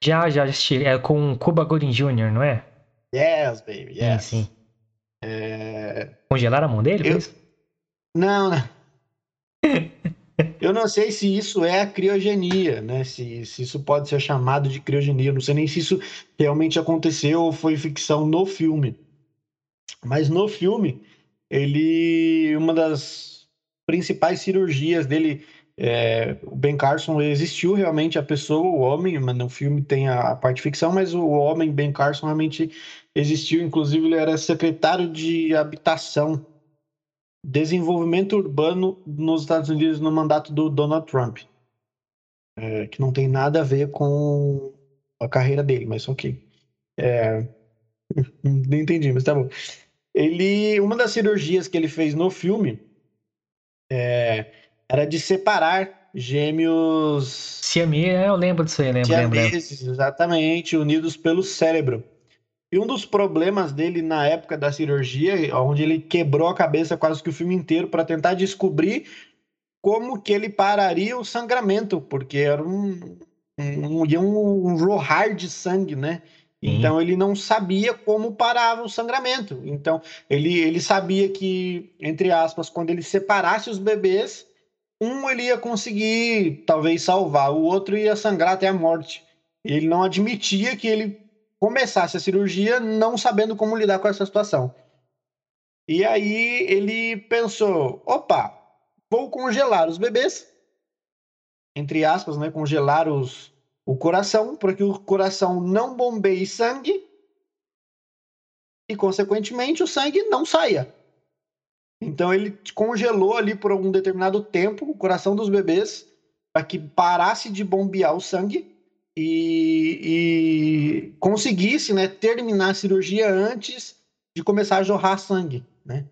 Já, já assisti. É com Cuba Gooding Jr., não é? Yes, baby, yes. Sim, sim. É... Congelaram a mão dele? Eu... Não, não. Eu não sei se isso é a criogenia, né? Se, se isso pode ser chamado de criogenia. Eu não sei nem se isso realmente aconteceu ou foi ficção no filme. Mas no filme, ele. Uma das principais cirurgias dele é, o Ben Carson existiu realmente a pessoa, o homem, mas no filme tem a, a, parte ficção, mas o homem Ben Carson realmente existiu. Inclusive, ele era secretário de habitação, desenvolvimento urbano nos Estados Unidos no mandato do Donald Trump, é, que não tem nada a ver com a carreira dele, mas ok. É, não entendi, mas tá bom. Ele, uma das cirurgias que ele fez no filme é, era de separar gêmeos. Siamês, é, eu lembro disso aí, lembro, siameses, lembro. Exatamente, unidos pelo cérebro. E um dos problemas dele na época da cirurgia, onde ele quebrou a cabeça quase que o filme inteiro para tentar descobrir como que ele pararia o sangramento, porque era um, um, um, um jorrar de sangue, né? Então ele não sabia como parava o sangramento. Então ele, ele sabia que, entre aspas, quando ele separasse os bebês, um ele ia conseguir talvez salvar, o outro ia sangrar até a morte. Ele não admitia que ele começasse a cirurgia não sabendo como lidar com essa situação. E aí ele pensou: opa, vou congelar os bebês, entre aspas, né, congelar os, o coração, para que o coração não bombeie sangue e, consequentemente, o sangue não saia. Então ele congelou ali por um determinado tempo o coração dos bebês para que parasse de bombear o sangue e, e conseguisse né, terminar a cirurgia antes de começar a jorrar sangue, né?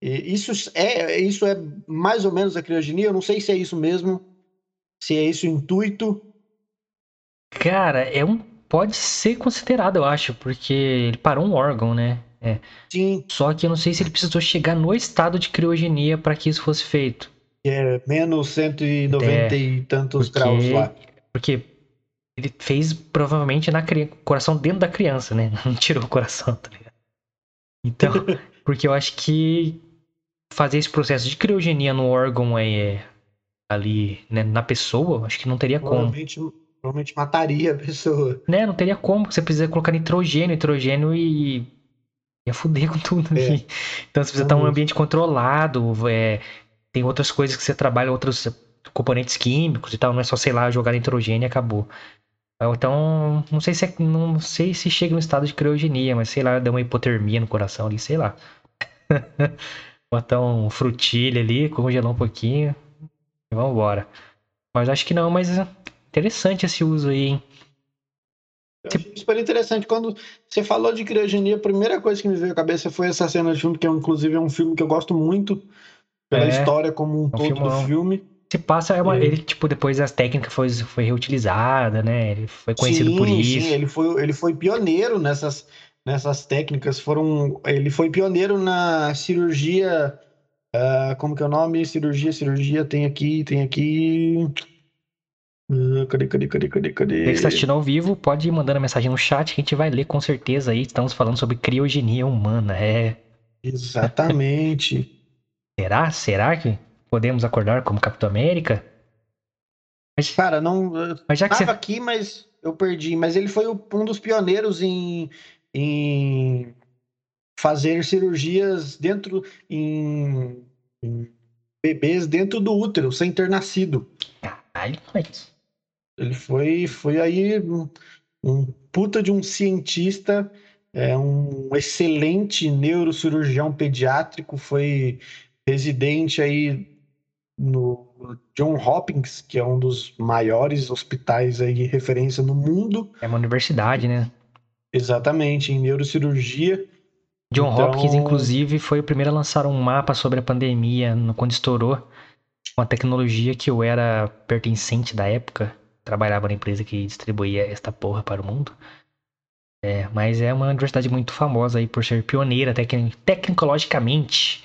E isso é, isso é mais ou menos a criogenia, eu não sei se é isso mesmo, se é isso o intuito. Cara, é um pode ser considerado, eu acho, porque ele parou um órgão, né? É. Sim. Só que eu não sei se ele precisou chegar no estado de criogenia para que isso fosse feito. É menos 190 é, e tantos porque, graus lá. Porque ele fez provavelmente na coração dentro da criança, né? Não tirou o coração, tá ligado? Então, porque eu acho que fazer esse processo de criogenia no órgão é, ali, né, na pessoa, acho que não teria como. Provavelmente, provavelmente mataria a pessoa. Né, não teria como, você precisa colocar nitrogênio, nitrogênio e ia fuder com tudo ali. É. Então você precisa estar em um ambiente controlado, é, tem outras coisas que você trabalha, outros componentes químicos e tal, não é só, sei lá, jogar nitrogênio e acabou. Então, não sei se é, não sei se chega no estado de criogenia, mas sei lá, dá uma hipotermia no coração ali, sei lá. Botar um frutilha ali, congelar um pouquinho e vamos embora. Mas acho que não, mas interessante esse uso aí, hein? Eu achei super interessante. Quando você falou de criogenia, a primeira coisa que me veio à cabeça foi essa cena de filme, que é, inclusive é um filme que eu gosto muito pela é, história como um, é um todo filmão. do filme. Se passa, é uma, é. ele, tipo, depois as técnicas foi, foi reutilizada, né? Ele foi conhecido sim, por isso. Sim, ele foi, ele foi pioneiro nessas, nessas técnicas. Foram, ele foi pioneiro na cirurgia. Uh, como que é o nome? Cirurgia, cirurgia, tem aqui, tem aqui. Uh, cadê, cadê, cadê, cadê, cadê? Você que está assistindo ao vivo, pode ir mandando mensagem no chat que a gente vai ler com certeza aí. Estamos falando sobre criogenia humana, é. Exatamente. Será? Será que podemos acordar como Capitão América? Mas, Cara, não. Mas já que você... aqui, mas eu perdi. Mas ele foi um dos pioneiros em, em fazer cirurgias dentro em, em, bebês dentro do útero, sem ter nascido. Caralho, mas... Ele foi, foi aí um, um puta de um cientista, é um excelente neurocirurgião pediátrico, foi residente aí no John Hopkins, que é um dos maiores hospitais aí de referência no mundo. É uma universidade, né? Exatamente, em neurocirurgia. John então... Hopkins, inclusive, foi o primeiro a lançar um mapa sobre a pandemia quando estourou. Uma tecnologia que eu era pertencente da época. Trabalhava na empresa que distribuía esta porra para o mundo. É, mas é uma universidade muito famosa aí por ser pioneira tecn tecnologicamente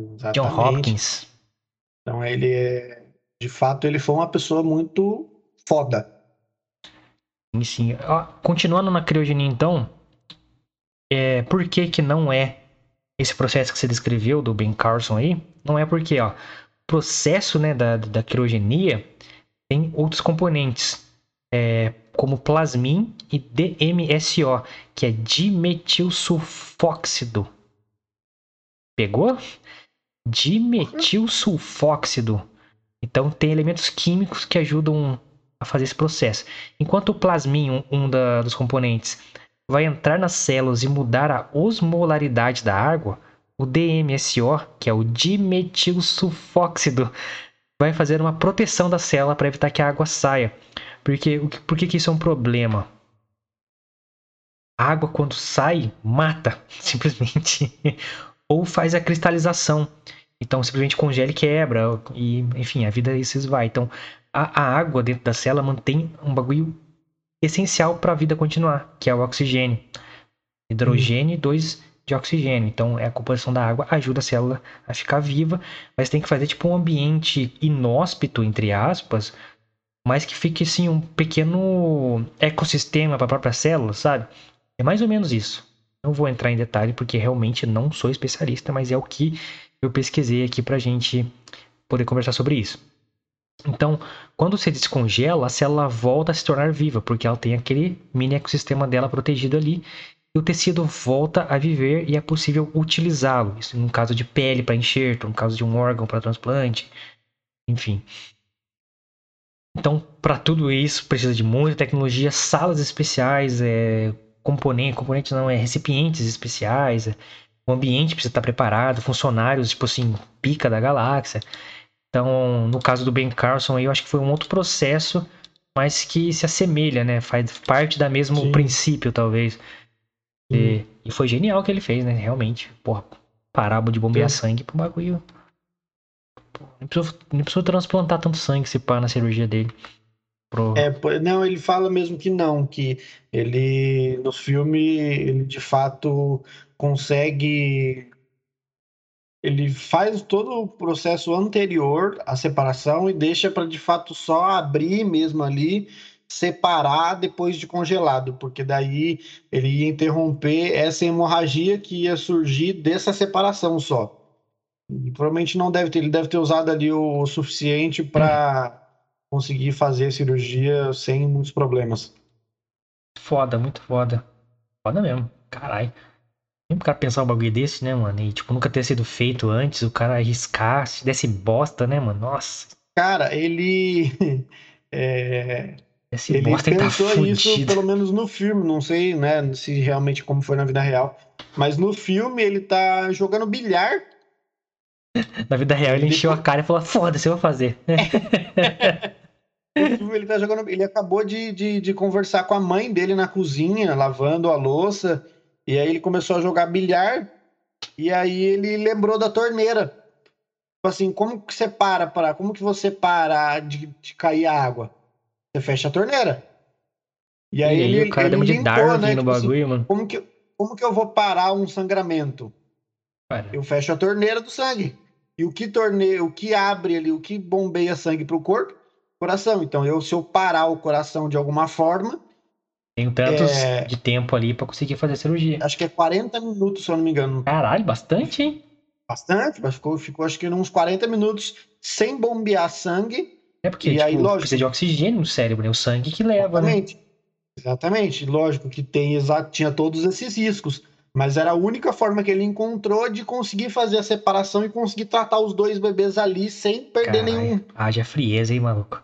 Exatamente. John Hopkins. Então ele é, de fato, ele foi uma pessoa muito foda. Sim, sim. Continuando na criogenia, então, é, por que que não é esse processo que você descreveu do Ben Carson aí? Não é porque, ó, processo, né, da, da criogenia tem outros componentes, é, como plasmin e DMSO, que é dimetilsulfóxido. Pegou? Dimetilsulfóxido. Então tem elementos químicos que ajudam a fazer esse processo. Enquanto o plasminho, um da, dos componentes, vai entrar nas células e mudar a osmolaridade da água, o DMSO, que é o dimetilsulfóxido, vai fazer uma proteção da célula para evitar que a água saia. Porque por que, que isso é um problema? A água quando sai mata, simplesmente ou faz a cristalização. Então simplesmente congela e quebra. E, enfim, a vida se esvai. Então, a, a água dentro da célula mantém um bagulho essencial para a vida continuar, que é o oxigênio. Hidrogênio e dois de oxigênio. Então, é a composição da água ajuda a célula a ficar viva, mas tem que fazer tipo um ambiente inóspito, entre aspas, mas que fique assim um pequeno ecossistema para a própria célula, sabe? É mais ou menos isso. Não vou entrar em detalhe porque realmente não sou especialista, mas é o que eu pesquisei aqui para a gente poder conversar sobre isso. Então, quando você descongela, a célula volta a se tornar viva, porque ela tem aquele mini ecossistema dela protegido ali, e o tecido volta a viver e é possível utilizá-lo. Isso no caso de pele para enxerto, no caso de um órgão para transplante, enfim. Então, para tudo isso, precisa de muita tecnologia, salas especiais, é, componentes, componentes não, é recipientes especiais, o ambiente precisa estar preparado, funcionários, tipo assim, pica da galáxia. Então, no caso do Ben Carson, eu acho que foi um outro processo mas que se assemelha, né? Faz parte da mesmo Sim. princípio, talvez. E, e foi genial o que ele fez, né? Realmente. Porra, parábola de bombear Sim. sangue pro bagulho. Nem, precisou, nem precisou transplantar tanto sangue se pá na cirurgia dele. Pro... É, não, ele fala mesmo que não, que ele no filme ele de fato consegue ele faz todo o processo anterior à separação e deixa para de fato só abrir mesmo ali, separar depois de congelado, porque daí ele ia interromper essa hemorragia que ia surgir dessa separação só. E provavelmente não deve ter, ele deve ter usado ali o suficiente para conseguir fazer a cirurgia sem muitos problemas. Foda, muito foda. Foda mesmo. Caralho. Nem pro cara pensar um bagulho desse, né, mano? E, tipo, nunca ter sido feito antes, o cara arriscar, se desse bosta, né, mano? Nossa, Cara, ele é, desse ele bosta ele tá pensou isso fudido. pelo menos no filme, não sei, né, se realmente como foi na vida real, mas no filme ele tá jogando bilhar Na vida real ele Ele- encheu a cara e falou: foda-se, eu vou fazer. Ele tá jogando. Ele acabou de, de, de conversar com a mãe dele na cozinha, lavando a louça. E aí ele começou a jogar bilhar. E aí ele lembrou da torneira. Tipo assim, como que você para para. Como que você para de, de cair a água? Você fecha a torneira. E E aí, aí, ele, o cara ele deu de limpou, Darwin né? no Tipo assim, bagulho, mano. como, que, como que eu vou parar um sangramento? Cara, Eu fecho a torneira do sangue. E o que torneia, o que abre ali, o que bombeia sangue para o corpo? Coração. Então, eu, se eu parar o coração de alguma forma, tenho tantos É. de tempo ali pra conseguir fazer a cirurgia. acho que é 40 minutos, se eu não me engano. Caralho, bastante, hein? Bastante, mas ficou, ficou acho que uns 40 minutos sem bombear sangue. É porque, E tipo, aí, lógico. precisa de oxigênio no cérebro, né? O sangue que leva, né? Exatamente. Exatamente. Lógico que tem exa- tinha todos esses riscos. Mas era a única forma que ele encontrou de conseguir fazer a separação e conseguir tratar os dois bebês ali sem perder nenhum. Caralho, haja frieza, hein, maluco?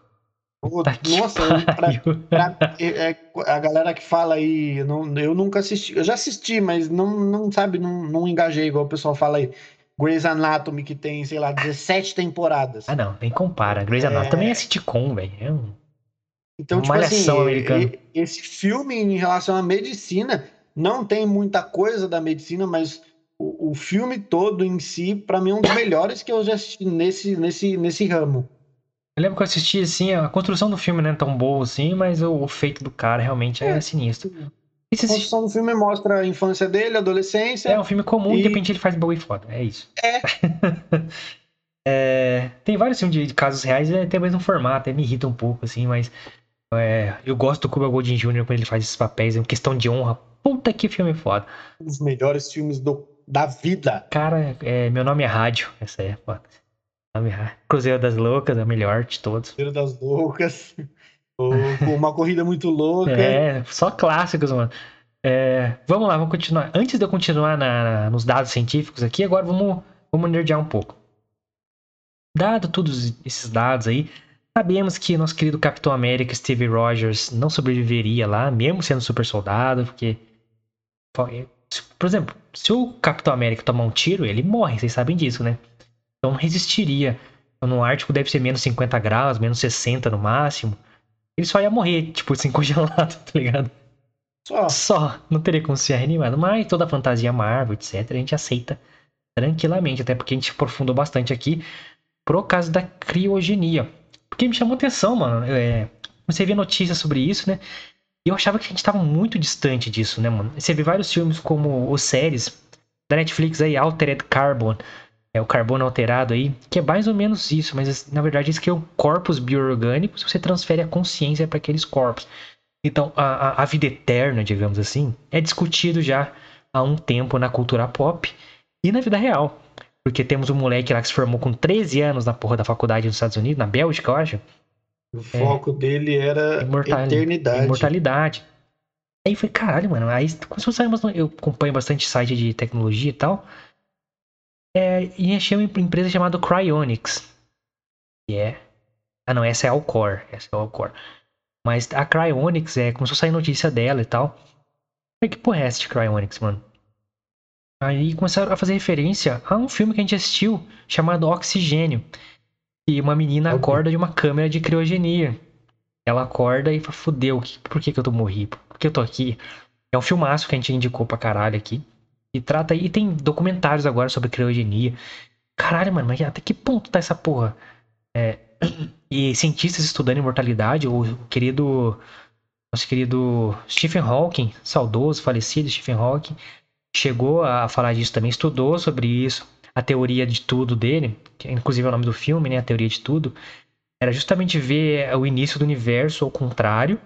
Que Nossa, eu- pra-. Pra- é- é, a galera que fala aí, eu, não- eu nunca assisti, eu já assisti, mas não, não sabe, não, não engajei, igual o pessoal fala aí. Grey's Anatomy, que tem, sei lá, 17 temporadas. Ah, não, nem compara. Grey's Anatomy também é sitcom, velho. É um... Então, uma tipo assim, americana. esse filme em relação à medicina não tem muita coisa da medicina, mas o, o filme todo em si, pra mim, é um dos melhores que eu já assisti nesse, nesse, nesse ramo. Eu lembro que eu assisti, assim, a construção do filme não é tão boa assim, mas o, o feito do cara realmente é, É. sinistro. A construção do filme mostra a infância dele, a adolescência. É um filme comum e de repente ele faz bagulho foda. É isso. É. É, tem vários filmes de, casos reais, é até mesmo formato, é, me irrita um pouco, assim, mas é, eu gosto do Cuba Golding Jr. quando ele faz esses papéis, é uma questão de honra. Puta que filme foda. Um dos melhores filmes do, da vida. Cara, é, meu nome é Rádio. Essa é foda. Cruzeiro das Loucas, é o melhor de todos. Cruzeiro das Loucas. uma corrida muito louca. É, só clássicos, mano. É, vamos lá, vamos continuar. Antes de eu continuar na- nos dados científicos aqui, agora vamos, vamos nerdear um pouco. Dado todos esses dados aí, sabemos que nosso querido Capitão América Steve Rogers não sobreviveria lá, mesmo sendo super soldado, porque. Por exemplo, se o Capitão América tomar um tiro, ele morre, vocês sabem disso, né? Então resistiria. Então, no Ártico deve ser menos 50 graus, menos 60 no máximo. Ele só ia morrer, tipo, assim, congelado, tá ligado? Só. Só, não teria como ser reanimado. Mas toda a fantasia Marvel, etc., a gente aceita tranquilamente, até porque a gente aprofundou bastante aqui por causa da criogenia. Porque me chamou atenção, mano. É, você vê notícias sobre isso, né? E eu achava que a gente tava muito distante disso, né, mano? Você vê vários filmes como os séries da Netflix aí, Altered Carbon, é o carbono alterado aí, que é mais ou menos isso, mas na verdade isso que é um corpos bioorgânicos, você transfere a consciência para aqueles corpos. Então, a, a, vida eterna, digamos assim, é discutido já há um tempo na cultura pop e na vida real. Porque temos um moleque lá que se formou com 13 anos na porra da faculdade nos Estados Unidos, na Bélgica, eu acho. O foco dele era Imortal- eternidade. Imortalidade. Aí eu falei, caralho, mano. Aí a sair umas. Eu acompanho bastante site de tecnologia e tal. É, e achei uma empresa chamada Cryonics. Que é. Ah, não, essa é a Alcor. Essa é a Alcor. Mas a Cryonics, é, começou a sair notícia dela e tal. Que porra é essa de Cryonics, mano? Aí começaram a fazer referência a um filme que a gente assistiu chamado Oxigênio. E uma menina Ok. acorda de uma câmera de criogenia. ela acorda e fala, fudeu, por que, que eu tô morri? Por que eu tô aqui? É um filmaço que a gente indicou pra caralho aqui. E trata. E tem documentários agora sobre criogenia. Caralho, mano, mas até que ponto tá essa porra? É, e cientistas estudando imortalidade, o querido. Nosso querido Stephen Hawking, saudoso, falecido Stephen Hawking, chegou a falar disso também, estudou sobre isso, a teoria de tudo dele, que é inclusive é o nome do filme, né? A teoria de tudo, era justamente ver o início do universo ao contrário,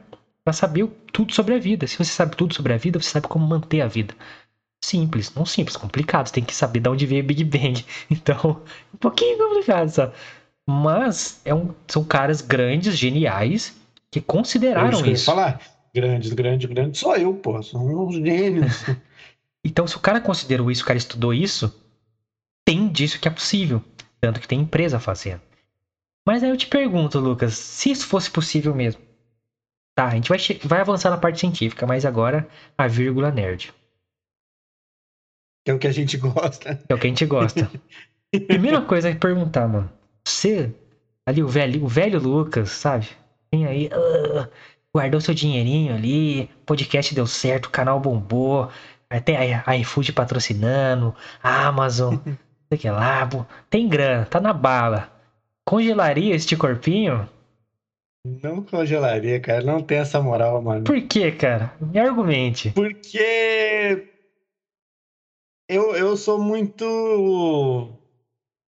para saber tudo sobre a vida. Se você sabe tudo sobre a vida, você sabe como manter a vida. Simples, não simples, complicado. Você tem que saber de onde veio o Big Bang. Então, um pouquinho complicado, só. Mas é um, são caras grandes, geniais, que consideraram eu isso. falar. Grandes, grandes, grandes. Só eu, pô. São uns gênios. então, se o cara considerou isso, o cara estudou isso, tem disso que é possível. Tanto que tem empresa fazendo. Mas aí eu te pergunto, Lucas, se isso fosse possível mesmo. Tá, a gente vai, vai avançar na parte científica, mas agora a vírgula nerd. É o que a gente gosta. É o que a gente gosta. Primeira coisa é perguntar, mano. Você, ali, o velho, o velho Lucas, sabe? Tem aí, uh, guardou seu dinheirinho ali, podcast deu certo, o canal bombou, até a iFood patrocinando, Amazon, sei que lá, tem grana, tá na bala. Congelaria este corpinho? Não congelaria, cara. Não tem essa moral, mano. Por que, cara? Me argumente. Porque eu, eu sou muito.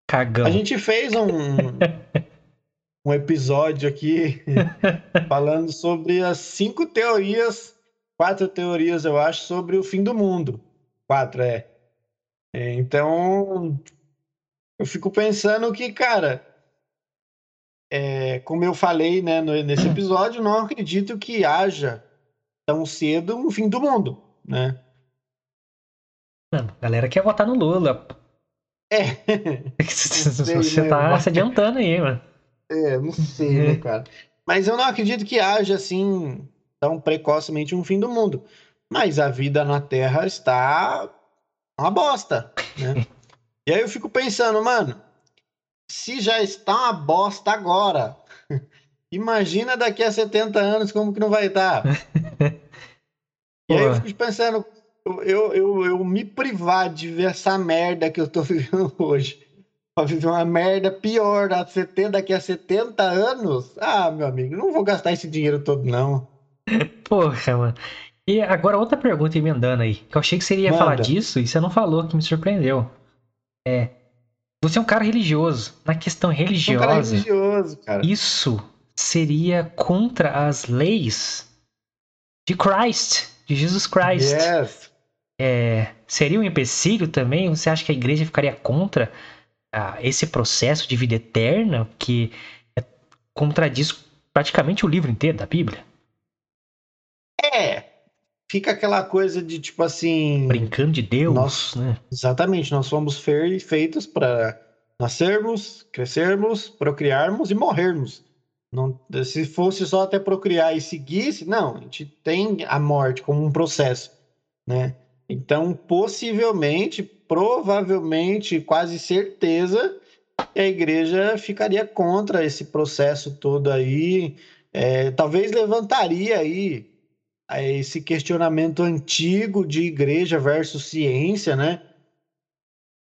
Cagão. A gente fez um, um episódio aqui falando sobre as cinco teorias, quatro teorias, eu acho, sobre o fim do mundo. Quatro, é. é então, eu fico pensando que, cara, é, como eu falei né, no, nesse episódio, não acredito que haja tão cedo um fim do mundo, né? Mano, a galera quer votar no Lula. É. sei, Você né? tá se adiantando aí, mano. É, não sei, né, cara? Mas eu não acredito que haja, assim, tão precocemente um fim do mundo. Mas a vida na Terra está uma bosta, né? e aí eu fico pensando, mano, se já está uma bosta agora, imagina daqui a 70 anos como que não vai estar. e aí eu fico pensando, eu, eu, eu me privar de ver essa merda que eu tô vivendo hoje. Pra viver uma merda pior daqui a 70 anos. Ah, meu amigo, não vou gastar esse dinheiro todo, não. Porra, mano. E agora outra pergunta emendando aí. Que eu achei que você ia Manda. falar disso e você não falou, que me surpreendeu. É. Você é um cara religioso. Na questão religiosa. Um cara religioso, cara. Isso seria contra as leis de Christ, de Jesus Christ. Yes é, seria um empecilho também? Você acha que a igreja ficaria contra ah, esse processo de vida eterna que é, contradiz praticamente o livro inteiro da Bíblia? É, fica aquela coisa de tipo assim. Brincando de Deus, nós, né? Exatamente, nós somos feitos para nascermos, crescermos, procriarmos e morrermos. Não, se fosse só até procriar e seguisse, não, a gente tem a morte como um processo, né? Então, possivelmente, provavelmente, quase certeza, a igreja ficaria contra esse processo todo aí. É, talvez levantaria aí é, esse questionamento antigo de igreja versus ciência, né?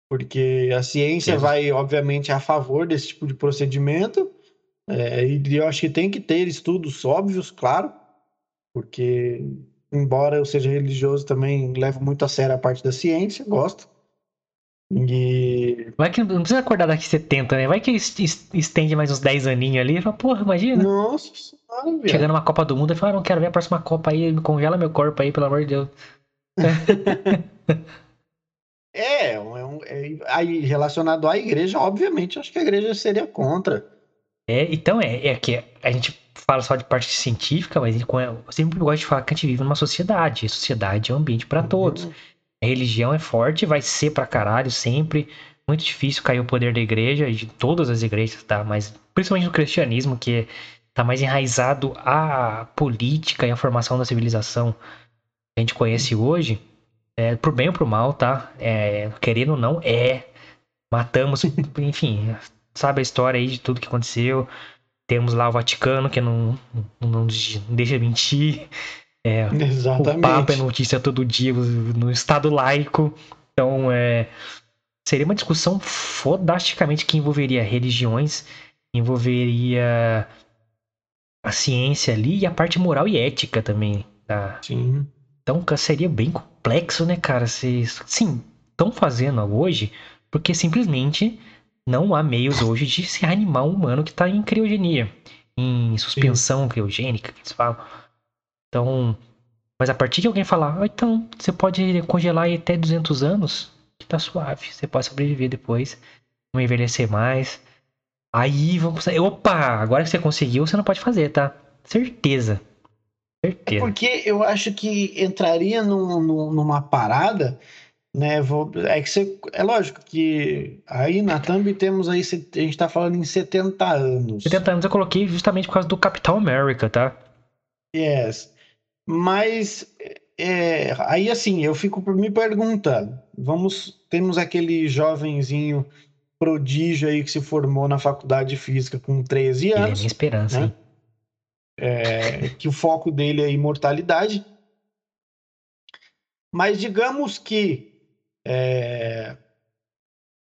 Porque a ciência vai, obviamente, a favor desse tipo de procedimento, é, e eu acho que tem que ter estudos óbvios, claro, porque embora eu seja religioso, também levo muito a sério a parte da ciência, gosto. E... Vai que não precisa acordar daqui 70, né? Vai que estende mais uns 10 aninhos ali. Fala, porra, imagina. Nossa senhora, Chegando uma Copa do Mundo, eu falo, ah, não quero ver a próxima Copa aí, congela meu corpo aí, pelo amor de Deus. é, é, um, é, aí relacionado à igreja, obviamente, acho que a igreja seria contra. É, então é, é que a gente fala só de parte científica, mas eu sempre gosto de falar que a gente vive numa sociedade. E sociedade é um ambiente para todos. Uhum. A religião é forte, vai ser pra caralho sempre. Muito difícil cair o poder da igreja, de todas as igrejas, tá? Mas principalmente no cristianismo, que tá mais enraizado a política e a formação da civilização que a gente conhece hoje. É, pro bem ou pro mal, tá? É, querendo ou não, é. Matamos, enfim, sabe a história aí de tudo que aconteceu temos lá o Vaticano, que não, não, deixa mentir. É, Exatamente. O Papa é notícia todo dia no Estado laico. Então, é, seria uma discussão fodasticamente que envolveria religiões, envolveria a ciência ali e a parte moral e ética também. Tá? Sim. Então, seria bem complexo, né, cara? Se, sim, estão fazendo hoje porque simplesmente não há meios hoje de se animar um humano que está em criogenia, em suspensão Sim. criogênica, que eles falam. Então, mas a partir que alguém falar, ah, então, você pode congelar aí até 200 anos, que tá suave, você pode sobreviver depois, não envelhecer mais. Aí vamos. Opa, agora que você conseguiu, você não pode fazer, tá? Certeza. Certeza. É porque eu acho que entraria num, numa parada né? Vou, é que você, é lógico que aí na Thumb temos aí, a gente tá falando em 70 anos. 70 anos eu coloquei justamente por causa do Capitão América, tá? Yes. Mas é, aí assim, eu fico me perguntar, vamos, temos aquele jovenzinho prodígio aí que se formou na faculdade de física com 13 anos. Ele é minha esperança, né? É, que o foco dele é imortalidade. Mas digamos que é...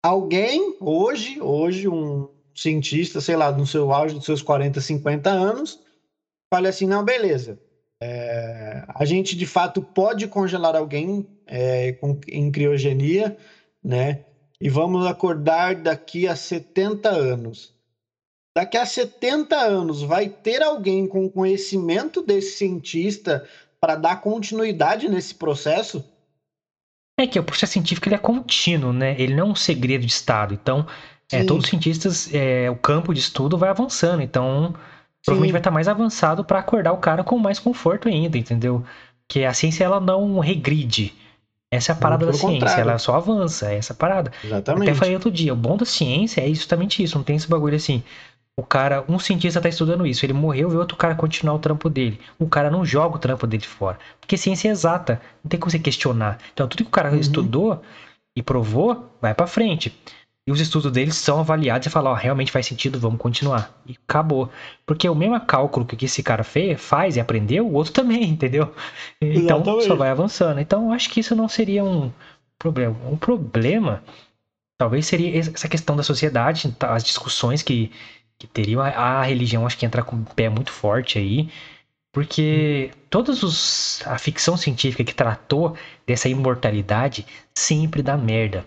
Alguém, hoje, hoje, um cientista, sei lá, no seu auge dos seus 40, 50 anos, fala assim: não, beleza. É... a gente de fato pode congelar alguém é, com, em criogenia, né? E vamos acordar daqui a 70 anos. Daqui a 70 anos vai ter alguém com conhecimento desse cientista para dar continuidade nesse processo? É que o processo científico ele é contínuo, né? Ele não é um segredo de Estado. Então, é, todos os cientistas, é, o campo de estudo vai avançando. Então, provavelmente Sim. vai estar mais avançado para acordar o cara com mais conforto ainda, entendeu? Que a ciência ela não regride. Essa é a parada da ciência, contrário. ela só avança, é essa parada. Exatamente. Até falei outro dia, o bom da ciência é justamente isso, não tem esse bagulho assim. O cara, um cientista está estudando isso, ele morreu, vê outro cara continuar o trampo dele. O cara não joga o trampo dele fora. Porque ciência é exata, não tem como você questionar. Então, tudo que o cara uhum. estudou e provou, vai para frente. E os estudos deles são avaliados e falam, ó, realmente faz sentido, vamos continuar. E acabou. Porque o mesmo cálculo que esse cara fez, faz e aprendeu, o outro também, entendeu? Então, Exatamente. só vai avançando. Então, acho que isso não seria um problema. Um problema, talvez seria essa questão da sociedade, as discussões que que teriam a, a, religião acho que entra com o pé muito forte aí porque todos os a ficção científica que tratou dessa imortalidade sempre dá merda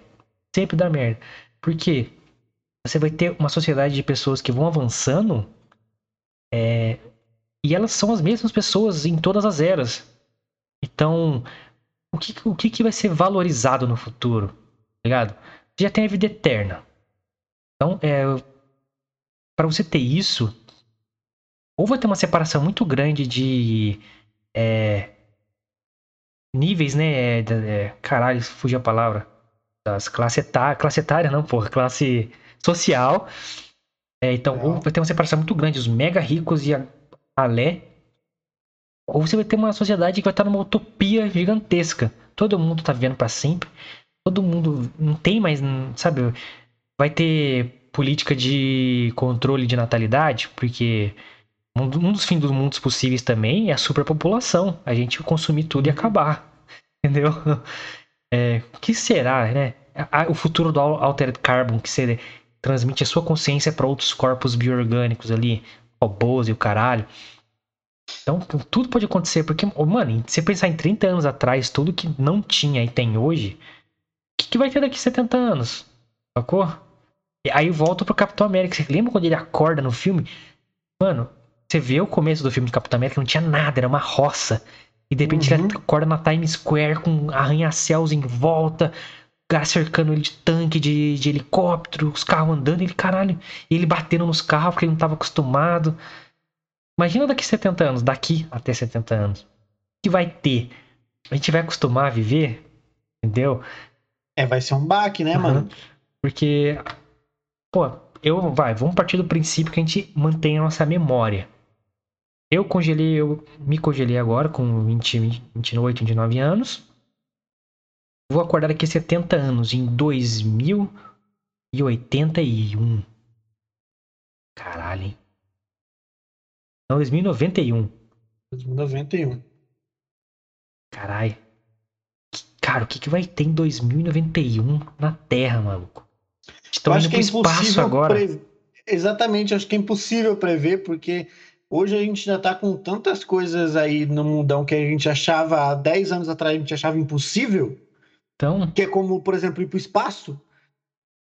sempre dá merda. Porque você vai ter uma sociedade de pessoas que vão avançando é, e elas são as mesmas pessoas em todas as eras. Então o que, o que, que vai ser valorizado no futuro tá ligado? Já tem a vida eterna. Então é para você ter isso, ou vai ter uma separação muito grande de é, níveis, né? É, é, caralho, fugiu a palavra. Das classe etária, classe etária não, porra, classe social. É, então, ou vai ter uma separação muito grande, os mega ricos e a alé. Ou você vai ter uma sociedade que vai estar numa utopia gigantesca. Todo mundo tá vivendo para sempre. Todo mundo não tem mais, sabe? Vai ter política de controle de natalidade, porque um dos fins dos mundos possíveis também é a superpopulação. A gente consumir tudo e uhum. acabar. Entendeu? É, o que será, né? O futuro do Altered Carbon, que você transmite a sua consciência para outros corpos bioorgânicos ali, robôs e o caralho. Então, tudo pode acontecer, porque, mano, se você pensar em 30 anos atrás, tudo que não tinha e tem hoje, o que, que vai ter daqui a 70 anos? Sacou? Aí volta pro Capitão América. Você lembra quando ele acorda no filme? Mano, você vê o começo do filme do Capitão América, não tinha nada, era uma roça. E de repente uhum. ele acorda na Times Square com arranha-céus em volta, o cara cercando ele de tanque, de, de helicóptero, os carros andando, ele, caralho, e ele batendo nos carros porque ele não estava acostumado. Imagina daqui 70 anos, daqui até 70 anos. O que vai ter? A gente vai acostumar a viver? Entendeu? É, vai ser um baque, né, uhum. mano? Porque Pô, eu, vai, vamos partir do princípio que a gente mantém a nossa memória. Eu congelei, eu me congelei agora com 20, 28, 29 anos. Vou acordar daqui a 70 anos, em 2081. Caralho, hein? Não, 2091. 2091. Caralho. Cara, o que, que vai ter em 2091 na Terra, maluco? Estão indo pro é espaço agora. Pre... Exatamente, acho que é impossível prever, porque hoje a gente já tá com tantas coisas aí no mundão que a gente achava há 10 anos atrás, a gente achava impossível. Então. Que é como, por exemplo, ir pro espaço.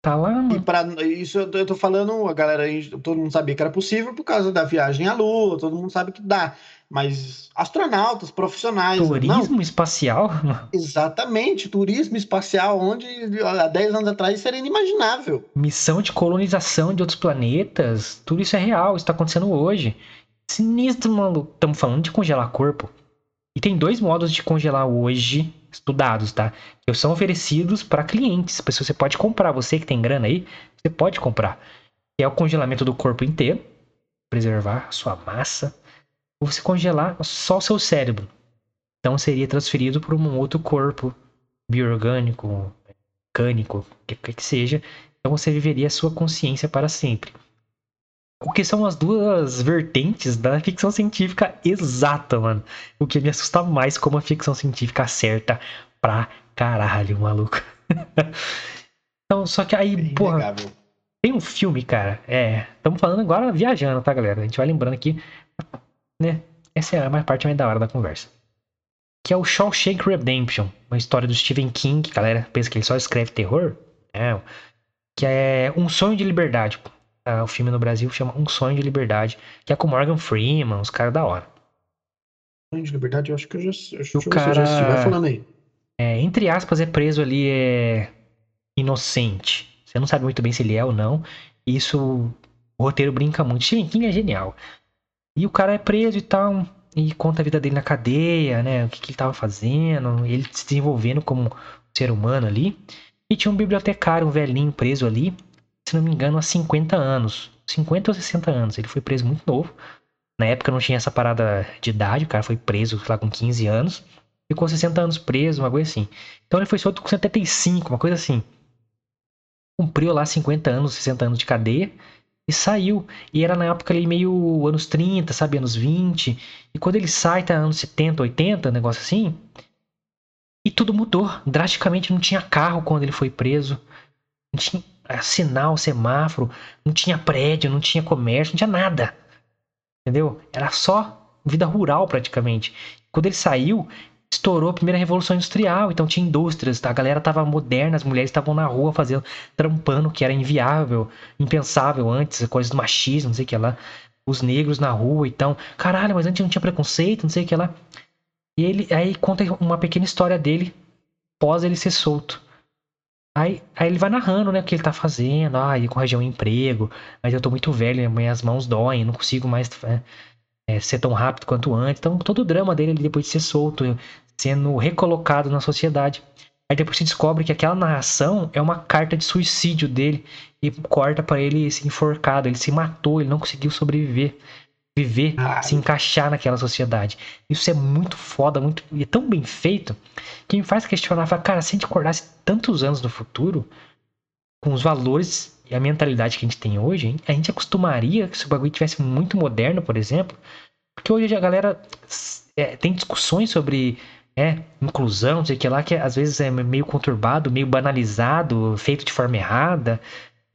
Tá lá, mano. E pra, isso eu, eu tô falando, a galera, todo mundo sabia que era possível por causa da viagem à Lua, todo mundo sabe que dá. Mas astronautas, profissionais. Turismo não. espacial? Exatamente, turismo espacial, onde há 10 anos atrás seria inimaginável. Missão de colonização de outros planetas, tudo isso é real, isso tá acontecendo hoje. Sinistro, mano. Estamos falando de congelar corpo. E tem dois modos de congelar hoje estudados, tá? Que são oferecidos para clientes. Você pode comprar, você que tem grana aí, você pode comprar. Que é o congelamento do corpo inteiro, preservar a sua massa, ou você congelar só o seu cérebro. Então seria transferido para um outro corpo bioorgânico, mecânico, o que que seja. Então você viveria a sua consciência para sempre. O que são as duas vertentes da ficção científica exata, mano. O que me assusta mais como a ficção científica acerta pra caralho, maluco. então, só que aí, é porra. Tem um filme, cara. É. Estamos falando agora viajando, tá, galera? A gente vai lembrando aqui. Né? Essa é a mais parte mais da hora da conversa. Que é o Shawshank Redemption. Uma história do Stephen King. Galera pensa que ele só escreve terror. É. Que é Um Sonho de Liberdade. Uh, o filme no Brasil chama Um Sonho de Liberdade, que é com Morgan Freeman, os caras da hora. Sonho de Liberdade, eu acho que eu já, eu o cara, já assisti. Vai falando aí. É, entre aspas, é preso ali, é inocente. Você não sabe muito bem se ele é ou não. Isso, o roteiro brinca muito. Stephen King é genial. E o cara é preso e tal, e conta a vida dele na cadeia, né? O que, que ele tava fazendo, ele se desenvolvendo como ser humano ali. E tinha um bibliotecário, um velhinho preso ali, se não me engano, há 50 anos. 50 ou 60 anos. Ele foi preso muito novo. Na época não tinha essa parada de idade, o cara foi preso lá com 15 anos. Ficou 60 anos preso, uma coisa assim. Então ele foi solto com 75, uma coisa assim. Cumpriu lá 50 anos, 60 anos de cadeia e saiu. E era na época ali meio anos 30, sabe, anos 20. E quando ele sai, tá anos 70, 80, negócio assim. E tudo mudou. Drasticamente não tinha carro quando ele foi preso. Não tinha sinal, semáforo, não tinha prédio, não tinha comércio, não tinha nada. Entendeu? Era só vida rural praticamente. Quando ele saiu, estourou a primeira revolução industrial, então tinha indústrias, tá? a galera tava moderna, as mulheres estavam na rua fazendo, trampando, que era inviável, impensável antes, coisas do machismo, não sei o que lá. Os negros na rua, então, caralho, mas antes não tinha preconceito, não sei o que lá. E ele aí conta uma pequena história dele pós ele ser solto. Aí, aí ele vai narrando, né, o que ele tá fazendo. Ah, ele corrigiu um emprego, mas eu tô muito velho, minhas mãos doem, não consigo mais é, é, ser tão rápido quanto antes. Então, todo o drama dele depois de ser solto, sendo recolocado na sociedade. Aí depois se descobre que aquela narração é uma carta de suicídio dele e corta para ele se enforcado. Ele se matou, ele não conseguiu sobreviver viver, ah, se encaixar naquela sociedade. Isso é muito foda, muito e é tão bem feito que me faz questionar, fala, cara, se a gente acordasse tantos anos no futuro com os valores e a mentalidade que a gente tem hoje, a gente acostumaria que se o bagulho tivesse muito moderno, por exemplo, porque hoje a galera é, tem discussões sobre é, inclusão, não sei o que lá, que às vezes é meio conturbado, meio banalizado, feito de forma errada.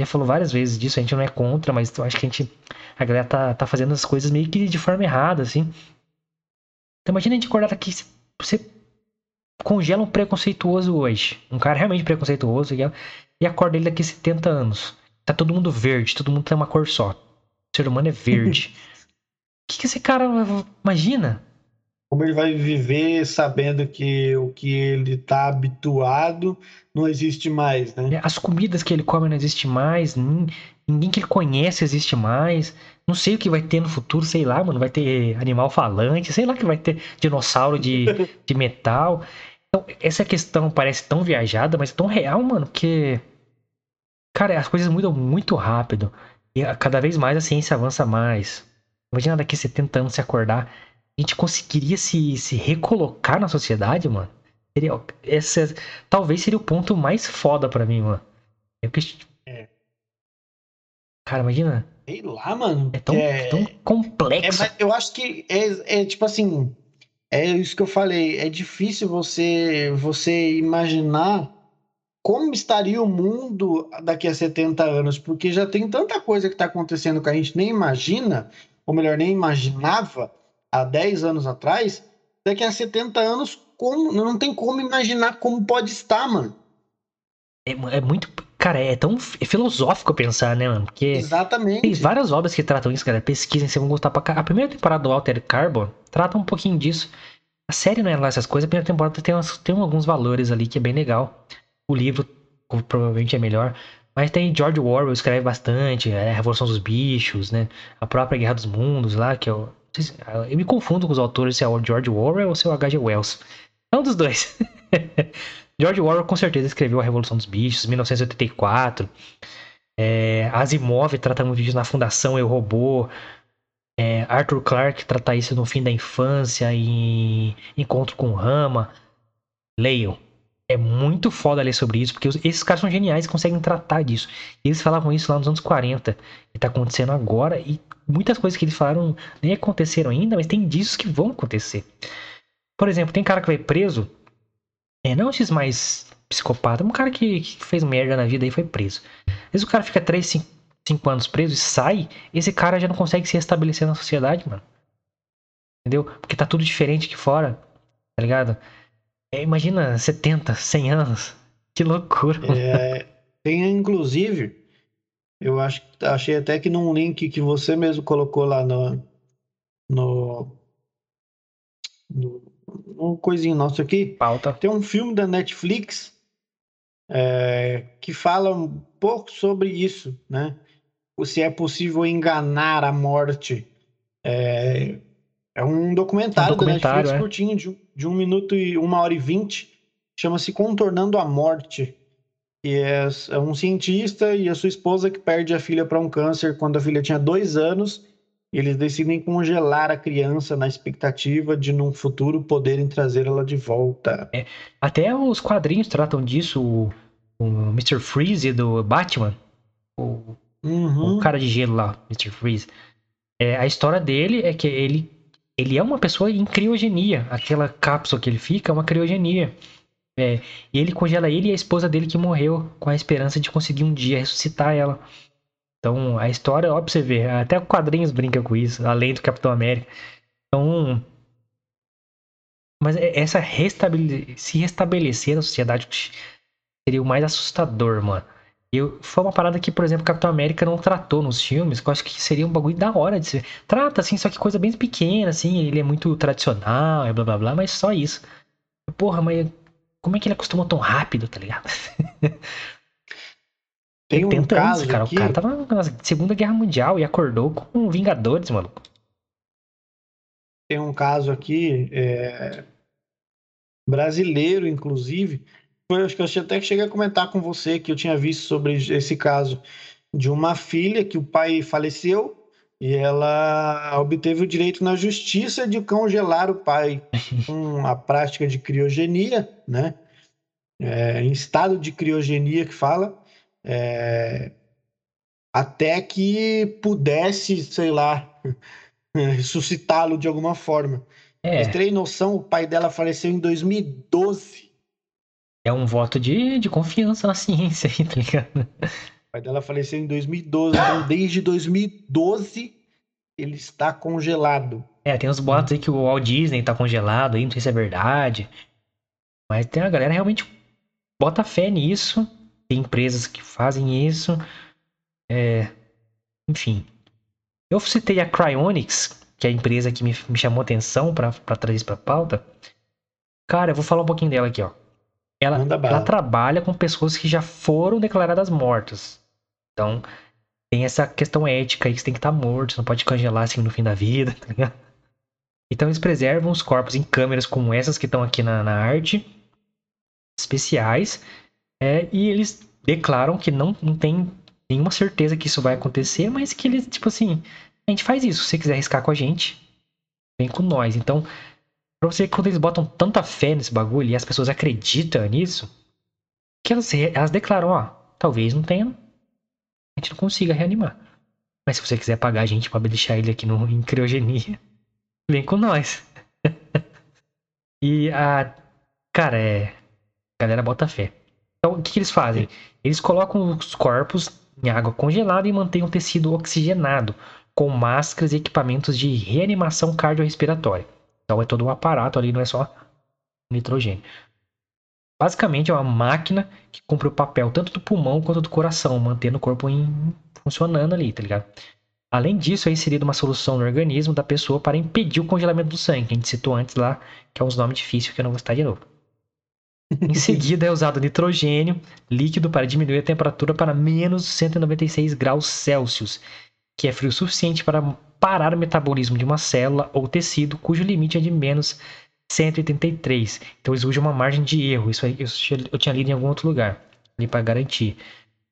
Já falou várias vezes disso, a gente não é contra, mas eu acho que a gente a galera tá, tá fazendo as coisas meio que de forma errada, assim. Então imagina a gente acordar aqui, você congela um preconceituoso hoje, um cara realmente preconceituoso, e acorda ele daqui 70 anos. Tá todo mundo verde, todo mundo tem uma cor só. O ser humano é verde. O que, que esse cara imagina? Como ele vai viver sabendo que o que ele está habituado não existe mais, né? As comidas que ele come não existem mais, ninguém que ele conhece existe mais. Não sei o que vai ter no futuro, sei lá, mano. Vai ter animal falante, sei lá que vai ter dinossauro de, de metal. Então, essa questão parece tão viajada, mas tão real, mano, que. Cara, as coisas mudam muito rápido. E cada vez mais a ciência avança mais. Imagina daqui a 70 anos se acordar a gente conseguiria se, se recolocar na sociedade, mano. Seria, essa, talvez seria o ponto mais foda para mim, mano. Eu que, é. Cara, imagina. Sei lá, mano. É tão, é, tão complexo. É, eu acho que é, é tipo assim. É isso que eu falei. É difícil você, você imaginar como estaria o mundo daqui a 70 anos, porque já tem tanta coisa que está acontecendo que a gente nem imagina, ou melhor, nem imaginava há 10 anos atrás. Daqui a 70 anos, como, não tem como imaginar como pode estar, mano. É, é muito. Cara, é tão é filosófico pensar, né, mano? Porque Exatamente. Tem várias obras que tratam isso, cara. Pesquisem, vocês vão gostar pra cá. A primeira temporada do Alter Carbon trata um pouquinho disso. A série não é lá essas coisas, a primeira temporada tem, umas, tem alguns valores ali que é bem legal. O livro provavelmente é melhor. Mas tem George Orwell, escreve bastante, é a Revolução dos Bichos, né? A própria Guerra dos Mundos lá, que é o. Eu me confundo com os autores se é o George Orwell ou se é o H.G. Wells. É um dos dois. George Orwell com certeza escreveu A Revolução dos Bichos, 1984. É, Asimov trata muito disso na Fundação Eu Robô. É, Arthur Clarke trata isso no fim da infância e Encontro com Rama. Leiam. É muito foda ler sobre isso, porque esses caras são geniais e conseguem tratar disso. Eles falavam isso lá nos anos 40. E tá acontecendo agora. E muitas coisas que eles falaram nem aconteceram ainda, mas tem disso que vão acontecer. Por exemplo, tem cara que vai preso é, não esses mais psicopata, um cara que, que, fez merda na vida e foi preso. Às vezes o cara fica 3, 5, 5 anos preso e sai, esse cara já não consegue se restabelecer na sociedade, mano. Entendeu? Porque tá tudo diferente aqui fora, tá ligado? É, imagina 70, 100 anos. Que loucura. É, tem inclusive, eu acho, achei até que num link que você mesmo colocou lá no, no, no um coisinho nosso aqui. Pauta. Tem um filme da Netflix é, que fala um pouco sobre isso, né? Se é possível enganar a morte. É, é um documentário, um documentário da Netflix é. curtinho, de, de um minuto e uma hora e vinte. Chama-se Contornando a Morte. E é, é um cientista e a sua esposa que perde a filha para um câncer quando a filha tinha dois anos eles decidem congelar a criança na expectativa de, num futuro, poderem trazer ela de volta. É, até os quadrinhos tratam disso. O, o Mr. Freeze do Batman. O, uhum. o, cara de gelo lá, Mr. Freeze. É, a história dele é que ele, ele é uma pessoa em criogenia. Aquela cápsula que ele fica é uma criogenia. É, e ele congela ele e a esposa dele que morreu com a esperança de conseguir um dia ressuscitar ela. Então, a história, ó, pra você ver, até quadrinhos brinca com isso, além do Capitão América. Então. Mas é, essa se restabelecer na sociedade seria o mais assustador, mano. Eu, foi uma parada que, por exemplo, o Capitão América não tratou nos filmes, que eu acho que seria um bagulho da hora de ser. Trata, assim, só que coisa bem pequena, assim, ele é muito tradicional, blá blá blá, mas só isso. Porra, mas como é que ele acostumou tão rápido, tá ligado? Tem um caso cara. Aqui... O cara tava na Segunda Guerra Mundial e acordou com Vingadores, maluco. Tem um caso aqui, é... brasileiro, inclusive. Eu acho que eu até cheguei a comentar com você que eu tinha visto sobre esse caso de uma filha que o pai faleceu e ela obteve o direito na justiça de congelar o pai com a prática de criogenia, né? É, em estado de criogenia que fala é, até que pudesse, sei lá, ressuscitá-lo de alguma forma. É. Mas terem noção, o pai dela faleceu em 2012. É um voto de, de confiança na ciência aí, tá ligado? O pai dela faleceu em 2012, então desde 2012 ele está congelado. É, tem uns boatos aí que o Walt Disney tá congelado aí, não sei se é verdade. Mas tem a galera realmente bota fé nisso tem empresas que fazem isso. É, enfim. Eu citei a Cryonics, que é a empresa que me, me chamou atenção para trazer isso para pauta. Cara, eu vou falar um pouquinho dela aqui, ó. Ela, ela trabalha com pessoas que já foram declaradas mortas. Então, tem essa questão ética aí que você tem que estar tá morto, você não pode congelar assim no fim da vida, tá ligado? Então eles preservam os corpos em câmeras como essas que estão aqui na, na arte, especiais, é, e eles declaram que não, não tem nenhuma certeza que isso vai acontecer, mas que eles, tipo assim, a gente faz isso. Se você quiser arriscar com a gente, vem com nós. Então, pra você quando eles botam tanta fé nesse bagulho e as pessoas acreditam nisso, que elas, elas declaram, ó, talvez não tenha, a gente não consiga reanimar. Mas se você quiser pagar a gente pra deixar ele aqui no, em criogenia, vem com nós. e a. Cara, é. A galera bota fé. Então, o que, que eles fazem? Eles colocam os corpos em água congelada e mantêm o tecido oxigenado, com máscaras e equipamentos de reanimação cardiorrespiratória. Então é todo um aparato ali, não é só nitrogênio. Basicamente é uma máquina que cumpre o papel tanto do pulmão quanto do coração, mantendo o corpo em... funcionando ali, tá ligado? Além disso, é inserida uma solução no organismo da pessoa para impedir o congelamento do sangue, a gente citou antes lá, que é uns nomes difíceis que eu não vou citar de novo. Em seguida, é usado nitrogênio líquido para diminuir a temperatura para menos 196 graus Celsius, que é frio o suficiente para parar o metabolismo de uma célula ou tecido cujo limite é de menos 183. Então usam uma margem de erro. Isso aí eu tinha lido em algum outro lugar, ali para garantir.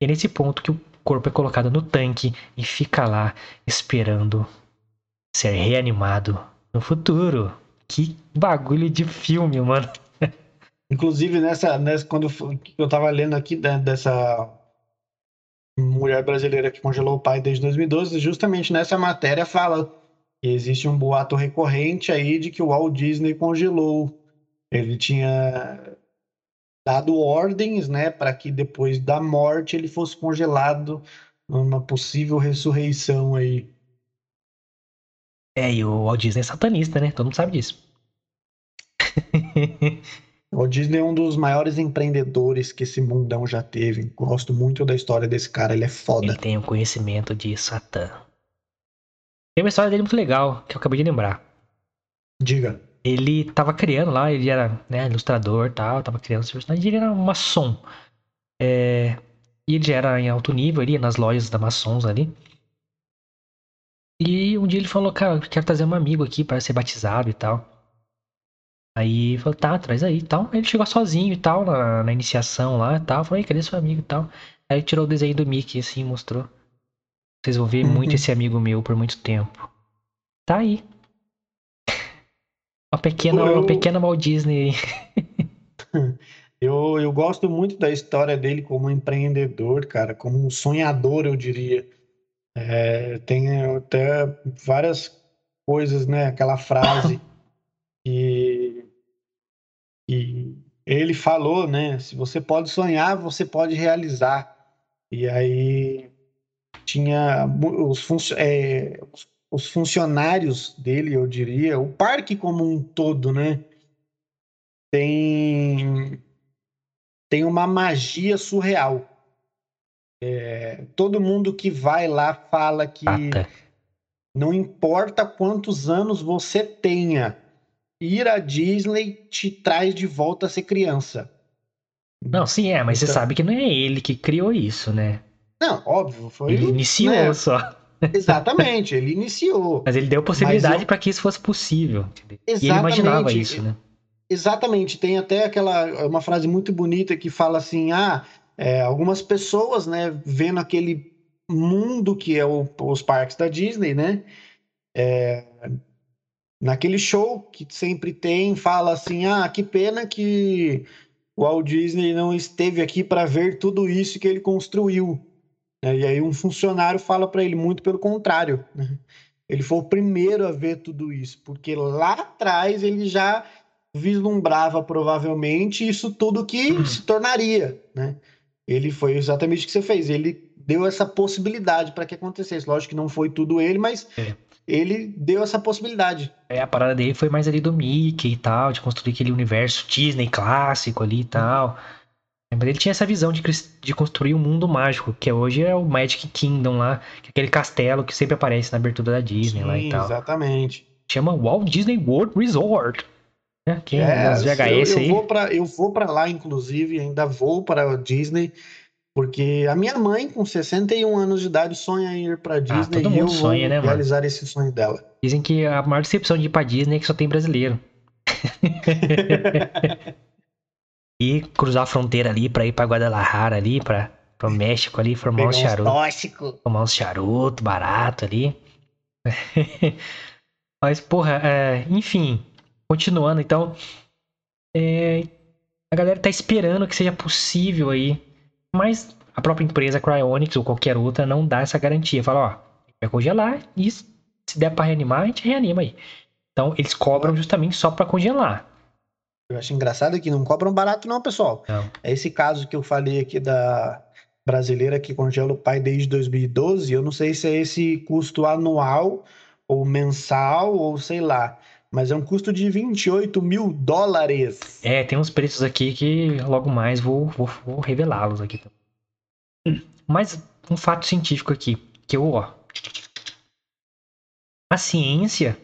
E é nesse ponto que o corpo é colocado no tanque e fica lá esperando ser reanimado no futuro. Que bagulho de filme, mano. Inclusive, nessa, nessa quando eu tava lendo aqui dessa mulher brasileira que congelou o pai desde 2012, justamente nessa matéria fala que existe um boato recorrente aí de que o Walt Disney congelou. Ele tinha dado ordens, né, para que depois da morte ele fosse congelado numa possível ressurreição aí. É, e o Walt Disney é satanista, né? Todo mundo sabe disso. O Disney é um dos maiores empreendedores que esse mundão já teve. Gosto muito da história desse cara, ele é foda. Ele tem um conhecimento de Satã. Tem uma história dele muito legal, que eu acabei de lembrar. Diga. Ele tava criando lá, ele era né, ilustrador e tal, tava criando os personagens, ele era um maçom. É, e ele já era em alto nível, ia nas lojas da maçons ali. E um dia ele falou, cara, quero trazer um amigo aqui para ser batizado e tal. Aí falou, tá, traz aí e tal. Ele chegou sozinho e tal, na, na iniciação lá e tal. Falei, cadê seu amigo e tal? Aí tirou o desenho do Mickey assim, mostrou. Vocês vão ver uhum. muito esse amigo meu por muito tempo. Tá aí. Uma pequena, eu... uma pequena Walt Disney. eu, eu gosto muito da história dele como empreendedor, cara, como um sonhador, eu diria. É, tem até várias coisas, né? Aquela frase que e ele falou, né? Se você pode sonhar, você pode realizar. E aí tinha os, fun é, os funcionários dele, eu diria, o parque como um todo, né? Tem tem uma magia surreal. É, todo mundo que vai lá fala que não importa quantos anos você tenha, ir à Disney te traz de volta a ser criança. Não, sim, é, mas então... você sabe que não é ele que criou isso, né? Não, óbvio, foi. Ele iniciou né? só. Exatamente, ele iniciou. Mas ele deu possibilidade eu... para que isso fosse possível. Exatamente. E ele imaginava isso, né? Exatamente. Tem até aquela uma frase muito bonita que fala assim: ah, é, algumas pessoas, né, vendo aquele mundo que é o, os parques da Disney, né? É, naquele show que sempre tem, fala assim: ah, que pena que o Walt Disney não esteve aqui para ver tudo isso que ele construiu. E aí um funcionário fala para ele muito pelo contrário. Né? Ele foi o primeiro a ver tudo isso, porque lá atrás ele já vislumbrava provavelmente isso tudo que uhum. se tornaria, né? Ele foi exatamente o que você fez. Ele deu essa possibilidade para que acontecesse. Lógico que não foi tudo ele, mas é ele deu essa possibilidade. É, a parada dele foi mais ali do Mickey e tal, de construir aquele universo Disney clássico ali e tal. Mas ele tinha essa visão de, de construir um mundo mágico, que hoje é o Magic Kingdom lá, que é aquele castelo que sempre aparece na abertura da Disney Sim, lá e tal. Exatamente. Chama Walt Disney World Resort. Né? Quem é, VHS eu, eu aí. Vou pra, eu vou para lá, inclusive, ainda vou para a Disney. Porque a minha mãe, com 61 anos de idade, sonha em ir pra ah, Disney ah, todo mundo e eu sonha, né, realizar mano? esse sonho dela. Dizem que a maior decepção de ir pra Disney é que só tem brasileiro. e cruzar a fronteira ali pra ir pra Guadalajara ali, pra, pro México ali, formar uns charutos. Tóxico. Tomar uns charutos barato ali. Mas, porra, é, enfim, continuando, então. É, a galera tá esperando que seja possível aí mas a própria empresa Cryonics ou qualquer outra não dá essa garantia. Fala, ó, vai congelar e se der para reanimar, a gente reanima aí. Então, eles cobram justamente só para congelar. Eu acho engraçado que não cobram barato, não, pessoal. Não. É esse caso que eu falei aqui da brasileira que congela o pai desde 2012. Eu não sei se é esse custo anual ou mensal ou sei lá. Mas é um custo de 28 mil dólares. É, tem uns preços aqui que logo mais vou, vou, vou revelá-los aqui. Mas um fato científico aqui, que eu, ó. A ciência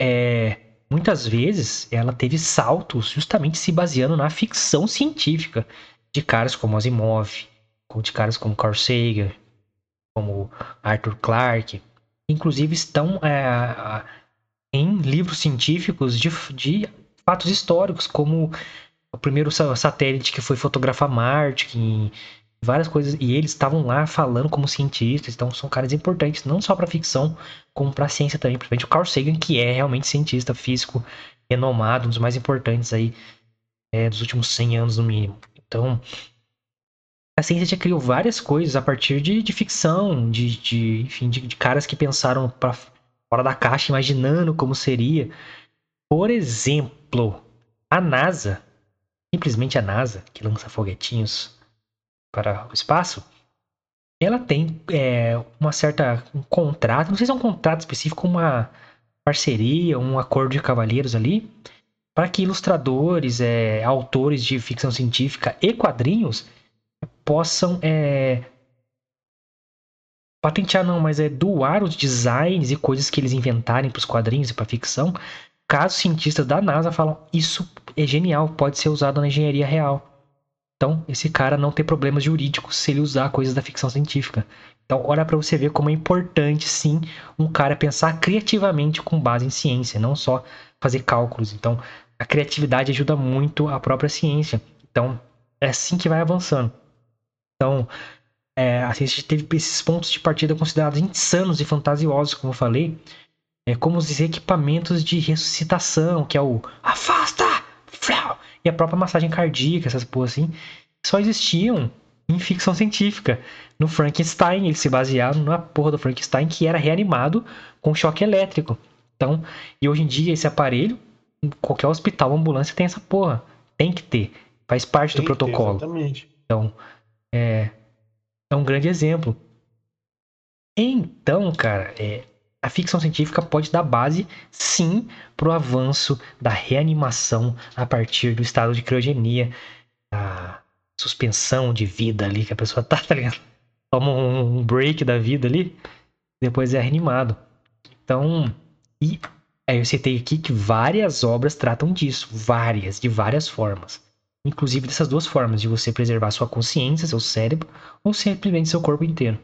é, muitas vezes ela teve saltos justamente se baseando na ficção científica de caras como Asimov, de caras como Carl Sagan, como Arthur Clarke, inclusive estão é, em livros científicos de, de, fatos históricos, como o primeiro satélite que foi fotografar Marte, que várias coisas, e eles estavam lá falando como cientistas, então são caras importantes não só para ficção, como para ciência também, principalmente o Carl Sagan, que é realmente cientista físico renomado, um dos mais importantes aí é, dos últimos 100 anos no mínimo. Então, a ciência já criou várias coisas a partir de, de ficção, de, de enfim, de, de, caras que pensaram para fora da caixa, imaginando como seria. Por exemplo, a NASA, simplesmente a NASA, que lança foguetinhos para o espaço, ela tem é, uma certa um contrato, não sei se é um contrato específico, uma parceria, um acordo de cavalheiros ali, para que ilustradores, é, autores de ficção científica e quadrinhos possam é, patentear não, mas é doar os designs e coisas que eles inventarem para os quadrinhos e para ficção, caso cientistas da NASA falam isso é genial, pode ser usado na engenharia real. Então, esse cara não tem problemas jurídicos se ele usar coisas da ficção científica. Então, olha para você ver como é importante, sim, um cara pensar criativamente com base em ciência, não só fazer cálculos. Então, a criatividade ajuda muito a própria ciência. Então, é assim que vai avançando. Então, é, a ciência teve esses pontos de partida considerados insanos e fantasiosos, como eu falei, é, como os equipamentos de ressuscitação, que é o afasta, e a própria massagem cardíaca, essas porras assim, só existiam em ficção científica. No Frankenstein, eles se basearam na porra do Frankenstein que era reanimado com choque elétrico. Então, e hoje em dia esse aparelho, qualquer hospital, ambulância tem essa porra. Tem que ter. Faz parte tem do protocolo. Ter, exatamente. Então, é, é um grande exemplo. Então, cara, é, a ficção científica pode dar base, sim, para o avanço da reanimação a partir do estado de criogenia, a suspensão de vida ali que a pessoa tá, tá ligado? Toma um break da vida ali, depois é reanimado. Então, e aí eu citei aqui que várias obras tratam disso, várias, de várias formas. Inclusive dessas duas formas, de você preservar sua consciência, seu cérebro, ou simplesmente seu corpo inteiro.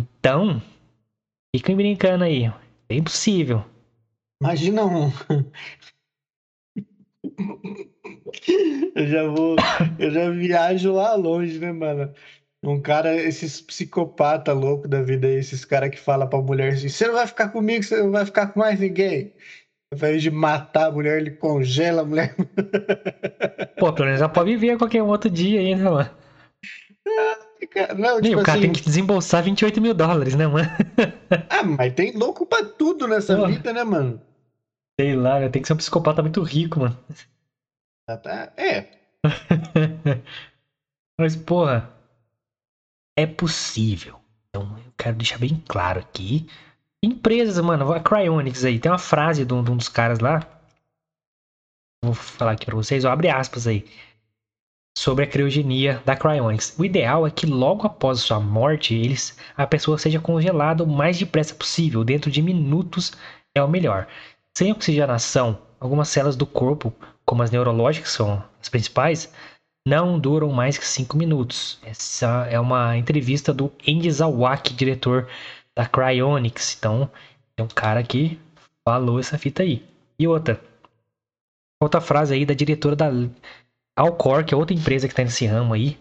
Então, Fiquem brincando aí. É impossível. Imagina um. eu já vou. Eu já viajo lá longe, né, mano? Um cara, esses psicopata louco da vida aí, esses caras que falam pra mulher assim: você não vai ficar comigo, você não vai ficar com mais ninguém. Ao invés de matar a mulher, ele congela a mulher. Pô, pelo menos ela pode viver qualquer outro dia ainda, mano. Não, tipo o cara assim... tem que desembolsar 28 mil dólares, né, mano? ah, mas tem louco pra tudo nessa Pô. vida, né, mano? Sei lá, tem que ser um psicopata muito rico, mano. Ah, tá. É. mas, porra, é possível. Então, eu quero deixar bem claro aqui. Empresas, mano, a Cryonics aí, tem uma frase de um, dos caras lá. Vou falar aqui pra vocês, ó, abre aspas aí sobre a criogenia da Cryonics. O ideal é que logo após sua morte, eles, a pessoa seja congelada o mais depressa possível, dentro de minutos é o melhor. Sem oxigenação, algumas células do corpo, como as neurológicas, são as principais, não duram mais que 5 minutos. Essa é uma entrevista do Andy Zawak, diretor da Cryonics. Então, é um cara que falou essa fita aí. E outra, outra frase aí da diretora da Alcor, que é outra empresa que está nesse ramo aí,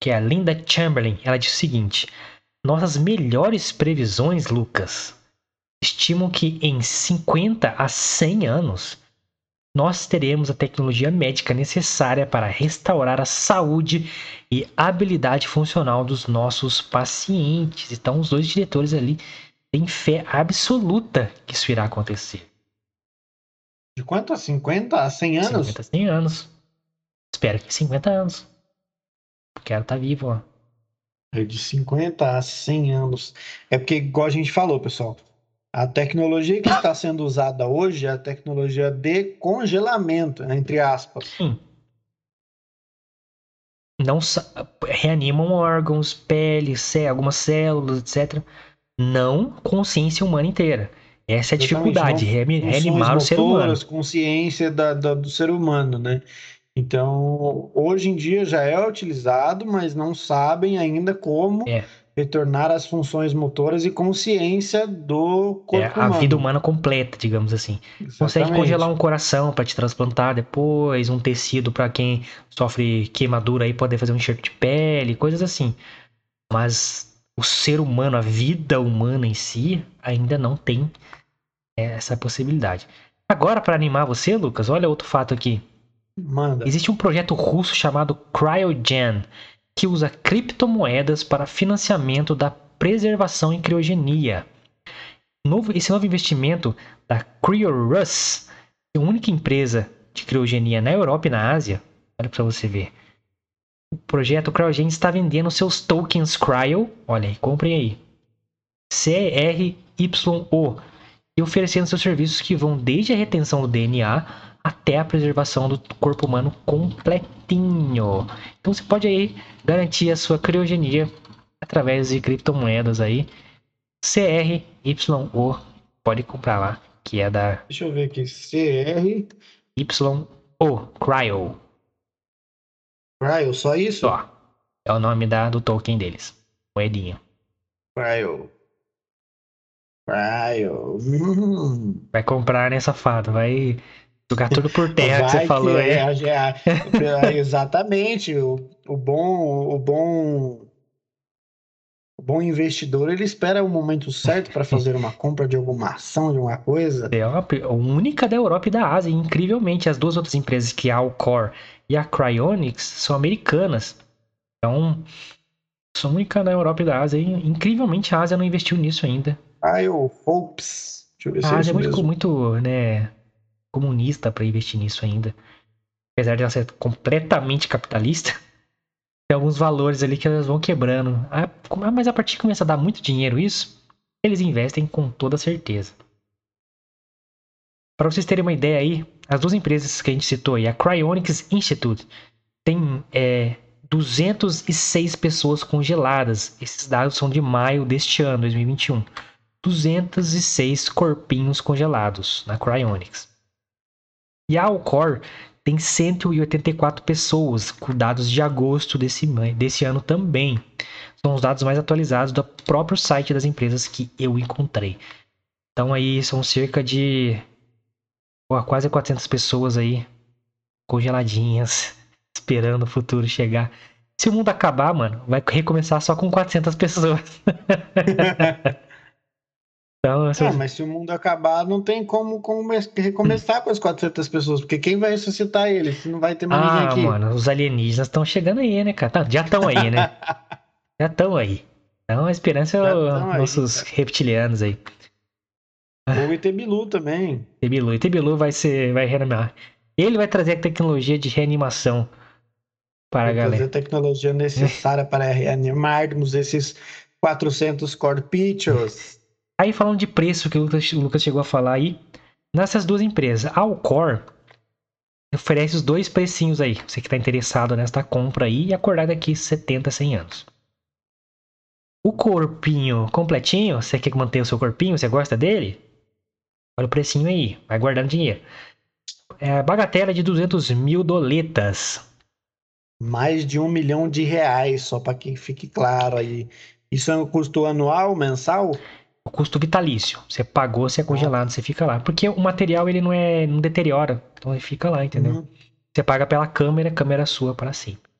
que é a Linda Chamberlain, ela diz o seguinte: Nossas melhores previsões, Lucas, estimam que em 50 a 100 anos nós teremos a tecnologia médica necessária para restaurar a saúde e habilidade funcional dos nossos pacientes. Então, os dois diretores ali têm fé absoluta que isso irá acontecer. De quanto? A 50 a 100 anos? 50 a 100 anos. Espero que 50 anos. Quero estar tá vivo, ó. É de 50 a 100 anos. É porque, igual a gente falou, pessoal, a tecnologia que está sendo usada hoje é a tecnologia de congelamento, entre aspas. Sim. Não reanimam órgãos, pele, algumas células, etc. Não consciência humana inteira. Essa é a dificuldade, reanimar o ser humano. Consciência da, da, do ser humano, né? Então, hoje em dia já é utilizado, mas não sabem ainda como é retornar às funções motoras e consciência do corpo é, a humano. vida humana completa, digamos assim. Exatamente. Consegue congelar um coração para te transplantar depois, um tecido para quem sofre queimadura aí poder fazer um enxerto de pele, coisas assim. Mas o ser humano, a vida humana em si, ainda não tem essa possibilidade. Agora, para animar você, Lucas, olha outro fato aqui. Manda. Existe um projeto russo chamado Cryogen, que usa criptomoedas para financiamento da preservação em criogenia. Novo, esse novo investimento da CryoRus, é a única empresa de criogenia na Europa e na Ásia, olha para você ver. O projeto Cryogen está vendendo seus tokens Cryo, olha aí, comprem aí. CRYO, e oferecendo seus serviços que vão desde a retenção do DNA até a preservação do corpo humano completinho. Então você pode aí garantir a sua criogenia através de criptomoedas aí. CRYO, pode comprar lá, que é da. Deixa eu ver aqui. CRYO, Cryo. Cryo, só isso? Só. É o nome da, do token deles. Moedinha. Cryo. Cryo. Vai comprar, né, safado? Vai Jogar tudo por terra que você falou aí. É, é, é, exatamente. O, o bom, o bom, o bom investidor ele espera o momento certo para fazer uma compra de alguma ação, de uma coisa. É a única da Europa e da Ásia. Incrivelmente, as duas outras empresas, que é a Alcor e a Cryonics, são americanas. Então, são única da Europa e da Ásia. E, incrivelmente, a Ásia não investiu nisso ainda. Cryo Hopes. Deixa eu ver a se é Ásia é muito, muito, né? Comunista para investir nisso ainda. Apesar de ela ser completamente capitalista, tem alguns valores ali que elas vão quebrando. Ah, mas a partir que começa a dar muito dinheiro isso, eles investem com toda certeza. Para vocês terem uma ideia aí, as duas empresas que a gente citou aí, a Cryonics Institute, tem é, 206 pessoas congeladas. Esses dados são de maio deste ano, 2021. 206 corpinhos congelados na Cryonics. E a Alcor tem 184 pessoas, com dados de agosto desse, desse ano também. São os dados mais atualizados do próprio site das empresas que eu encontrei. Então aí são cerca de pô, quase 400 pessoas aí congeladinhas, esperando o futuro chegar. Se o mundo acabar, mano, vai recomeçar só com 400 pessoas. Então, assim... Ah, mas se o mundo acabar, não tem como, recomeçar com as 400 pessoas, porque quem vai ressuscitar eles se não vai ter mais ah, ninguém aqui? Ah, mano, os alienígenas estão chegando aí, né, cara? Tá, já estão aí, né? já estão aí. Então a esperança é os nossos aí, reptilianos aí. Ou o Itebilu também. Itebilu. Itebilu vai ser, vai reanimar. Ele vai trazer a tecnologia de reanimação para vai a galera. Trazer a tecnologia necessária para reanimarmos esses 400 corpíceos. Aí falando de preço que o Lucas, o Lucas chegou a falar aí, nessas duas empresas, a Alcor oferece os dois precinhos aí, você que está interessado nesta compra aí e acordar daqui 70, 100 anos. O corpinho completinho, você quer manter o seu corpinho, você gosta dele? Olha o precinho aí, vai guardando dinheiro. É bagatela de 200 mil doletas. Mais de um milhão de reais, só para que fique claro aí. Isso é um custo anual, mensal? O custo vitalício. Você pagou, você é congelado, você fica lá. Porque o material ele não é não deteriora, então ele fica lá, entendeu? Uhum. Você paga pela câmera, câmera é sua para sempre.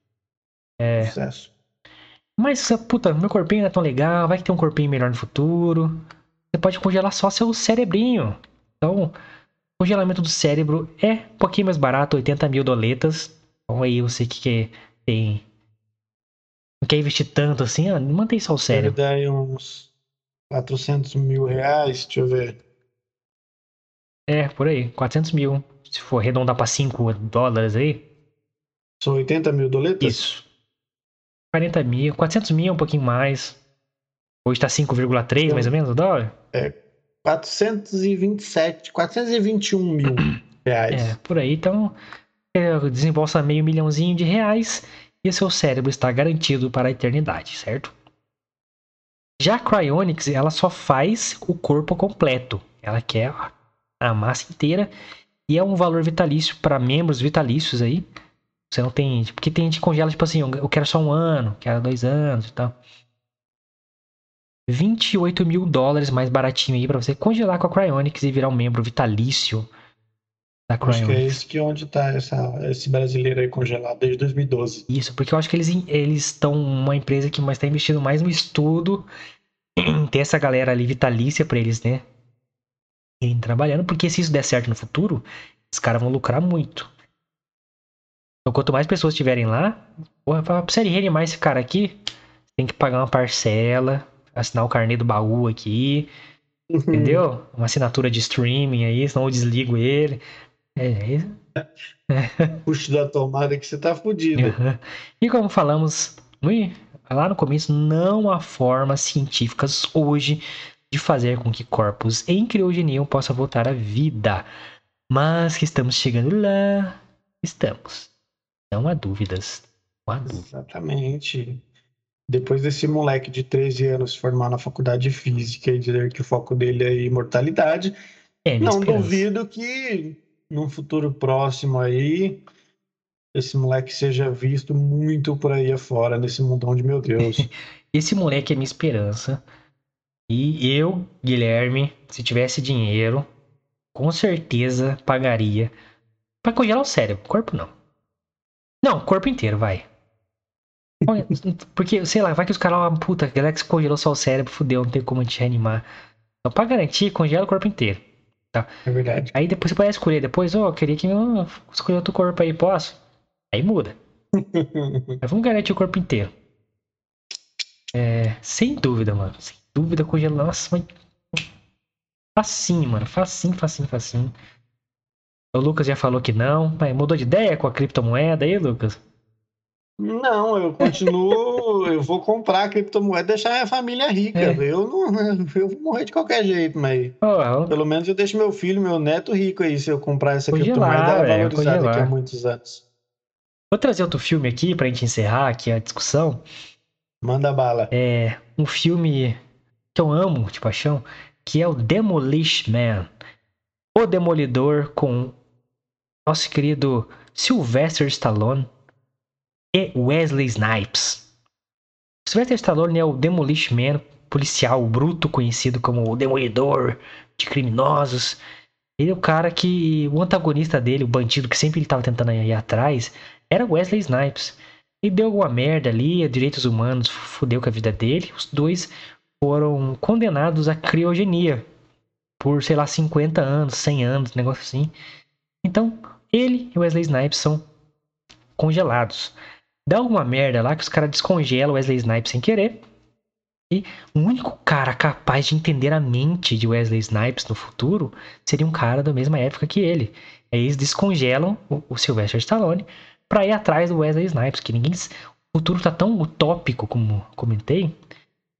É. Sucesso. Mas, puta, meu corpinho não é tão legal, vai que tem um corpinho melhor no futuro. Você pode congelar só seu cerebrinho. Então, Congelamento do cérebro é um pouquinho mais barato, 80 mil doletas. Então aí você que quer, tem. Não quer investir tanto assim, ó, mantém só o cérebro. aí uns 400 mil reais, deixa eu ver. É, por aí, 400 mil. Se for arredondar pra 5 dólares aí, São 80 mil doletas? isso. 40 mil, 400 mil é um pouquinho mais. Hoje tá 5,3 mais ou menos o dólar? 427, 421 mil reais. É, por aí. Então, é, desembolsa meio milhãozinho de reais e seu cérebro está garantido para a eternidade, certo? Já a Cryonics, ela só faz o corpo completo. Ela quer a massa inteira e é um valor vitalício para membros vitalícios aí. Você não tem. Porque tem gente que congela, tipo assim, eu quero só um ano, quero dois anos e tal. 28 mil dólares mais baratinho aí para você congelar com a Cryonics e virar um membro vitalício da Acho que é esse que onde tá essa, esse brasileiro aí congelado desde 2012. Isso, porque eu acho que eles estão uma empresa que mais está investindo mais no estudo em ter essa galera ali vitalícia para eles, né? Irem trabalhando, porque se isso der certo no futuro, os caras vão lucrar muito. Então, quanto mais pessoas estiverem lá, porra, pra você reanimar esse cara aqui, tem que pagar uma parcela, assinar o carnê do baú aqui, entendeu? Uma assinatura de streaming aí, senão eu desligo ele. É, é, Puxa da tomada que você tá fudido. Aham. E como falamos lá no começo, não há formas científicas hoje de fazer com que corpos em criogenia possam voltar à vida. Mas que estamos chegando lá, estamos. Não há dúvidas. Não há dúvidas. Exatamente. Depois desse moleque de 13 anos formar na faculdade de física e dizer que o foco dele é imortalidade, É, não esperança. duvido que num futuro próximo aí esse moleque seja visto muito por aí afora, nesse mundão de meu Deus. Esse moleque é minha esperança. E eu, Guilherme, se tivesse dinheiro, com certeza pagaria pra congelar o cérebro. Corpo não. Não, corpo inteiro, vai. Porque, sei lá, vai que os caras, ó, puta, a galera que congelou só o cérebro, fudeu, não tem como gente reanimar. Então, pra garantir, congela o corpo inteiro. É verdade. Aí depois você pode escolher, depois, ó, eu queria que eu escolher outro corpo aí, posso? Aí muda. Mas vamos garantir o corpo inteiro. É, sem dúvida, mano. Sem dúvida, congelar. Nossa, mas. Facinho, mano. Facinho, facinho, facinho. O Lucas já falou que não. Mas mudou de ideia com a criptomoeda aí, Lucas? Não, eu continuo, eu vou comprar a criptomoeda e deixar minha família rica. É. Eu não, eu vou morrer de qualquer jeito, mas Ó, pelo menos eu deixo meu filho, meu neto rico aí se eu comprar essa Congelar, criptomoeda ela velho, valorizar daqui a muitos anos. vou trazer outro filme aqui pra gente encerrar aqui a discussão. Manda bala. É um filme que eu amo de paixão, que é o Demolish Man. O Demolidor com nosso querido Sylvester Stallone e Wesley Snipes. Sylvester Stallone é o Demolish Man, policial bruto conhecido como o Demolidor de criminosos. Ele é o cara que o antagonista dele, o bandido que sempre ele estava tentando ir atrás, era Wesley Snipes. E deu alguma merda ali, direitos humanos fudeu com a vida dele. Os dois foram condenados à criogenia por, sei lá, 50 anos, 100 anos, negócio assim. Então, ele e Wesley Snipes são congelados. Dá alguma merda lá que os caras descongelam Wesley Snipes sem querer. E o único cara capaz de entender a mente de Wesley Snipes no futuro seria um cara da mesma época que ele. Aí eles descongelam o, o Sylvester Stallone pra ir atrás do Wesley Snipes, que ninguém. O futuro tá tão utópico, como comentei,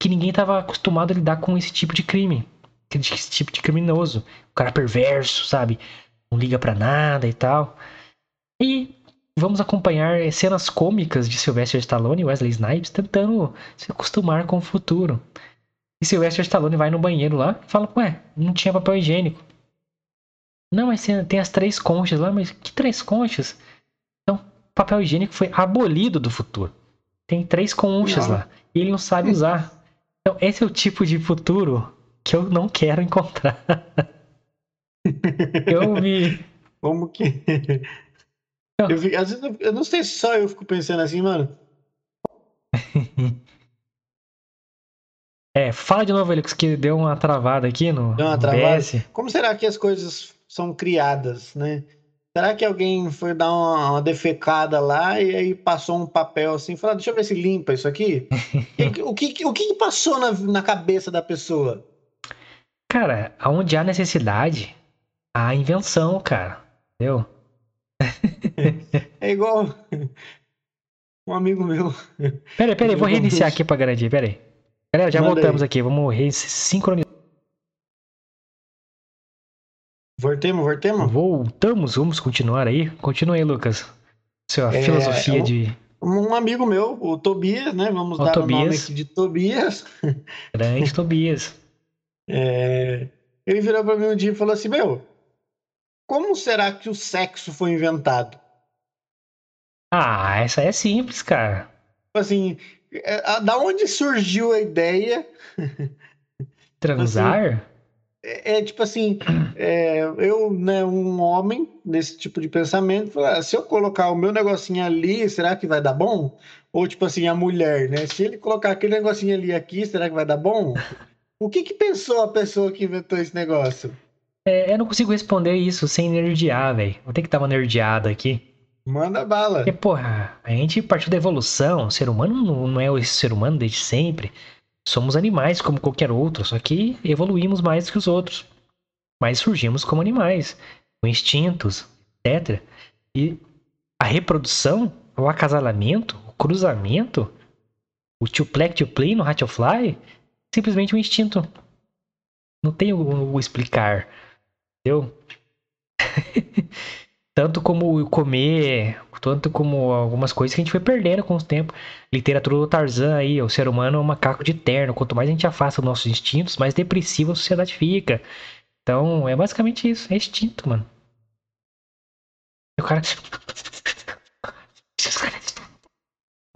que ninguém tava acostumado a lidar com esse tipo de crime. Esse tipo de criminoso. O cara perverso, sabe? Não liga pra nada e tal. E vamos acompanhar cenas cômicas de Sylvester Stallone e Wesley Snipes tentando se acostumar com o futuro. E Sylvester Stallone vai no banheiro lá e fala, ué, não tinha papel higiênico. Não, mas tem tem as três conchas lá, mas que três conchas? Então, papel higiênico foi abolido do futuro. Tem três conchas Não. lá. E ele não sabe usar. Então, esse é o tipo de futuro que eu não quero encontrar. Eu me. Como que. Eu, fico- às vezes eu, eu não sei se só eu fico pensando assim, mano. É, fala de novo, Elix, que deu uma travada aqui no, Deu uma travada? OBS. Como será que as coisas são criadas, né? Será que alguém foi dar uma, uma defecada lá e aí passou um papel assim, falou, deixa eu ver se limpa isso aqui? o, que, o que passou na, na cabeça da pessoa? Cara, onde há necessidade, há invenção, cara. Entendeu? É igual um amigo meu. Peraí, peraí, vou reiniciar aqui pra garantir, peraí. Galera, já Manda voltamos aí. aqui, vamos sincronizar. Voltemos, voltemos? Voltamos, vamos continuar aí. Continue aí, Lucas. Sua é, filosofia é um, de. Um amigo meu, o Tobias, né? Vamos o dar Tobias. o nome aqui de Tobias. Grande Tobias. É, ele virou para mim um dia e falou assim: Meu, como será que o sexo foi inventado? Ah, essa é simples, cara. Assim, é, da onde surgiu a ideia? Transar? Assim, é, é, tipo assim, é, eu, né, um homem nesse tipo de pensamento, ah, se eu colocar o meu negocinho ali, será que vai dar bom? Ou tipo assim, a mulher, né? Se ele colocar aquele negocinho ali aqui, será que vai dar bom? O que que pensou a pessoa que inventou esse negócio? É, eu não consigo responder isso sem nerdear, velho. Vou ter que dar uma nerdeada aqui. Manda bala. Porque, porra, a gente partiu da evolução. O ser humano não, não é o ser humano desde sempre. Somos animais como qualquer outro, só que evoluímos mais que os outros. Mas surgimos como animais, com instintos, etc. E a reprodução, o acasalamento, o cruzamento, o to play to play no Rattlefly, simplesmente um instinto. Não tem o, o explicar. Entendeu? tanto como comer, tanto como algumas coisas que a gente foi perdendo com o tempo. Literatura do Tarzan aí, o ser humano é um macaco de terno. Quanto mais a gente afasta os nossos instintos, mais depressiva a sociedade fica. Então, é basicamente isso, é instinto, mano. E o cara.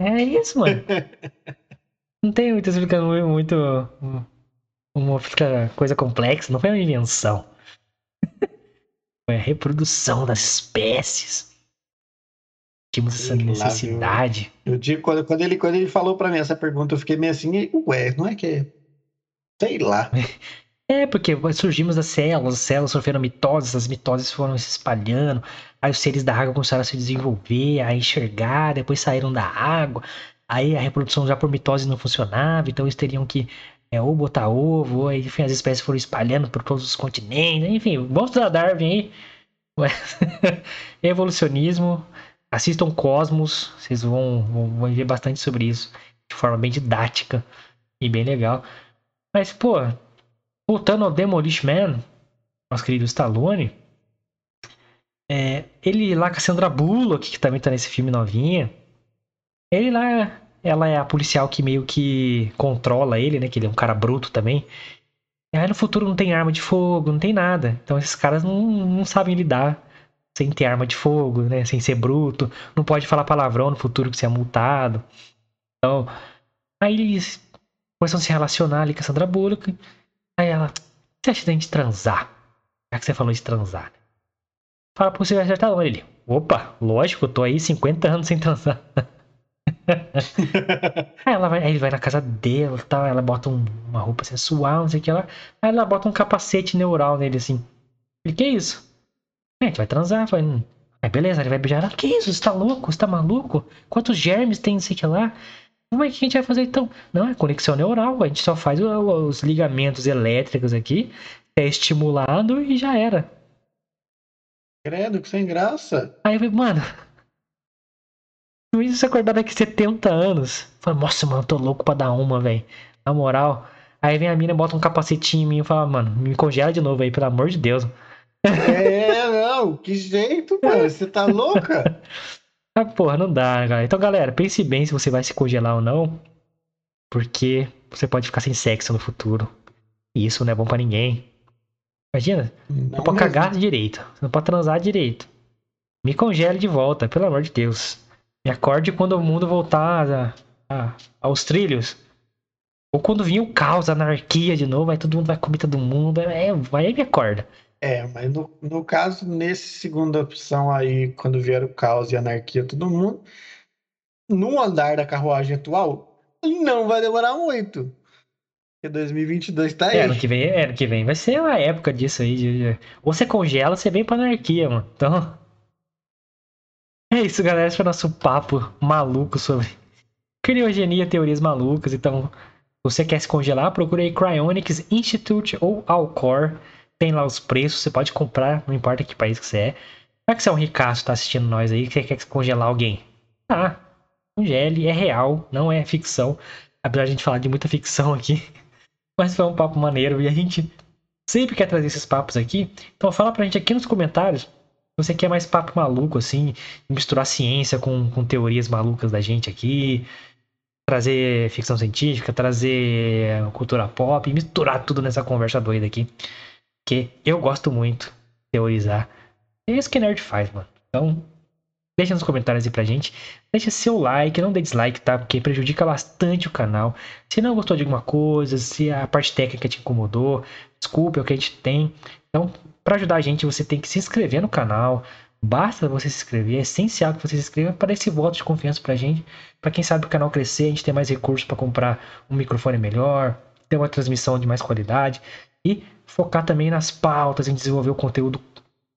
É isso, mano. Não tem muito explicando muito. Uma coisa complexa, não foi uma invenção. Foi a reprodução das espécies. Tínhamos essa necessidade. eu, eu digo, quando, quando, ele, quando ele falou para mim essa pergunta, eu fiquei meio assim, ué, não é que é. Sei lá. É, porque surgimos das células, as células sofreram mitoses, as mitoses foram se espalhando, aí os seres da água começaram a se desenvolver, a enxergar, depois saíram da água, aí a reprodução já por mitose não funcionava, então eles teriam que é, ou botar ovo, ou enfim, as espécies foram espalhando por todos os continentes, enfim, vamos estudar Darwin aí. Evolucionismo, assistam Cosmos, vocês vão, vão, vão ver bastante sobre isso, de forma bem didática e bem legal. Mas, pô, voltando ao Demolish Man, nosso querido Stallone, é, ele lá com a Sandra Bullock, que também tá nesse filme novinha, ele lá ela é a policial que meio que controla ele, né? Que ele é um cara bruto também. E aí no futuro não tem arma de fogo, não tem nada. Então esses caras não, não sabem lidar sem ter arma de fogo, né? Sem ser bruto. Não pode falar palavrão no futuro que você é multado. Então, aí eles começam a se relacionar ali com a Sandra Bullock. Aí ela, você acha da gente transar? Já que você falou de transar. Né? Fala pro Sylvester Stallone. Ele, opa, lógico, eu tô aí 50 anos sem transar. aí, ela vai, aí ele vai na casa dela tal, ela bota um, uma roupa sensual, não sei o que lá. Aí ela bota um capacete neural nele assim. Ele, que isso? É, a gente vai transar, vai. Aí beleza, ele vai beijar ela. Que isso? Você tá louco? Você tá maluco? Quantos germes tem, não sei o que lá? Como é que a gente vai fazer então? Não, é conexão neural. A gente só faz os ligamentos elétricos aqui, é estimulado e já era. Credo, que sem graça. Aí, mano, Imagina se acordar daqui 70 anos. Fala, nossa, mano, tô louco pra dar uma, velho. Na moral. Aí vem a mina, bota um capacetinho em mim e fala, mano, me congela de novo aí, pelo amor de Deus. É, não, que jeito, mano. Você tá louca? ah, porra, não dá, cara. Então, galera, pense bem se você vai se congelar ou não. Porque você pode ficar sem sexo no futuro. E isso não é bom para ninguém. Imagina, não, não pode mesmo. cagar direito. Você não pode transar direito. Me congele de volta, pelo amor de Deus. Me acorde quando o mundo voltar a, a, aos trilhos. Ou quando vir o caos, a anarquia de novo, aí todo mundo vai comer todo mundo. É, vai aí me acorda. É, mas no, no caso, nesse segunda opção aí, quando vier o caos e a anarquia, todo mundo, no andar da carruagem atual, não vai demorar muito. Porque 2022 tá aí. É, ano que vem, é, ano que vem vai ser a época disso aí. De, de- ou você congela, você vem pra anarquia, mano. Então. É isso, galera. Esse foi o nosso papo maluco sobre criogenia, teorias malucas. Então, você quer se congelar, procura aí Cryonics Institute ou Alcor. Tem lá os preços, você pode comprar, não importa que país que você é. Será que você é um ricaço, tá assistindo nós aí, que você quer congelar alguém? Ah, congele, é real, não é ficção. Apesar de a gente falar de muita ficção aqui. Mas foi um papo maneiro e a gente sempre quer trazer esses papos aqui. Então fala pra gente aqui nos comentários você quer mais papo maluco, assim, misturar ciência com, com teorias malucas da gente aqui, trazer ficção científica, trazer cultura pop, misturar tudo nessa conversa doida aqui. Que eu gosto muito de teorizar. É isso que nerd faz, mano. Então, deixa nos comentários aí pra gente. Deixa seu like, não dê dislike, tá? Porque prejudica bastante o canal. Se não gostou de alguma coisa, se a parte técnica te incomodou, desculpe, é o que a gente tem. Então, para ajudar a gente, você tem que se inscrever no canal. Basta você se inscrever, é essencial que você se inscreva para esse voto de confiança pra gente. Para quem sabe o canal crescer, a gente ter mais recursos para comprar um microfone melhor, ter uma transmissão de mais qualidade e focar também nas pautas, em desenvolver o conteúdo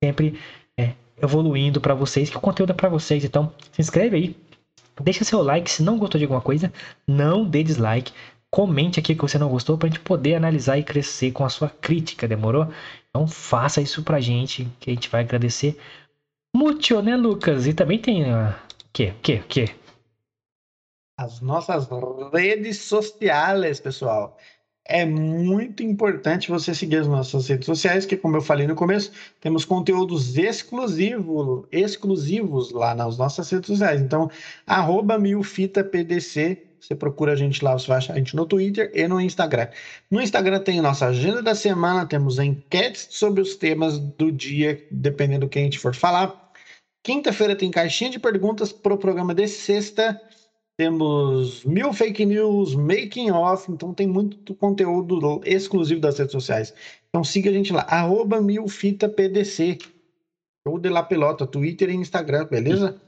sempre é, evoluindo para vocês, que o conteúdo é para vocês. Então, se inscreve aí, deixa seu like se não gostou de alguma coisa, não dê dislike. Comente aqui que você não gostou pra gente poder analisar e crescer com a sua crítica, demorou? Então faça isso pra gente, que a gente vai agradecer muito, né, Lucas? E também tem. O que? Que? Que? As nossas redes sociais, pessoal. É muito importante você seguir as nossas redes sociais, que, como eu falei no começo, temos conteúdos exclusivos, exclusivos lá nas nossas redes sociais. Então, arroba milfitapdc, você procura a gente lá, você vai achar a gente no Twitter e no Instagram. No Instagram tem nossa agenda da semana, temos enquetes sobre os temas do dia, dependendo do que a gente for falar. Quinta-feira tem caixinha de perguntas para o programa de sexta. Temos mil fake news, making off, então tem muito conteúdo exclusivo das redes sociais. Então siga a gente lá, arroba milfitapdc, ou de La Pelota, Twitter e Instagram, beleza?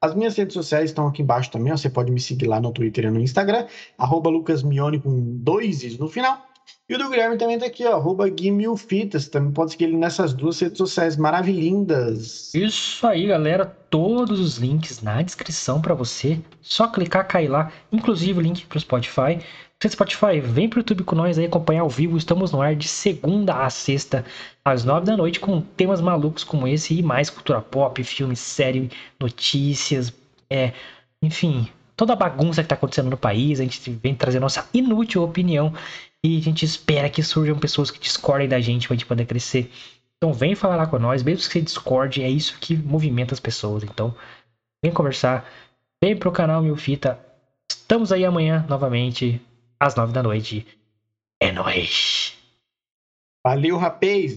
As minhas redes sociais estão aqui embaixo também, você pode me seguir lá no Twitter e no Instagram, arroba lucasmione com dois is no final. E o do Guilherme também tá aqui, ó, arroba guimilfitas. Também pode seguir ele nessas duas redes sociais maravilhindas. Isso aí, galera. Todos os links na descrição para você. Só clicar, cair lá. Inclusive o link pro Spotify. Se Spotify, vem pro YouTube com nós aí acompanhar ao vivo. Estamos no ar de segunda a sexta, às nove da noite, com temas malucos como esse e mais cultura pop, filme, série, notícias, é, enfim, toda a bagunça que tá acontecendo no país. A gente vem trazer nossa inútil opinião e a gente espera que surjam pessoas que discordem da gente pra gente poder crescer. Então vem falar lá com nós, mesmo que você discorde, é isso que movimenta as pessoas. Então, vem conversar, vem pro canal Mil Fita. Estamos aí amanhã novamente, às nove da noite. É nóis! Valeu, rapaz!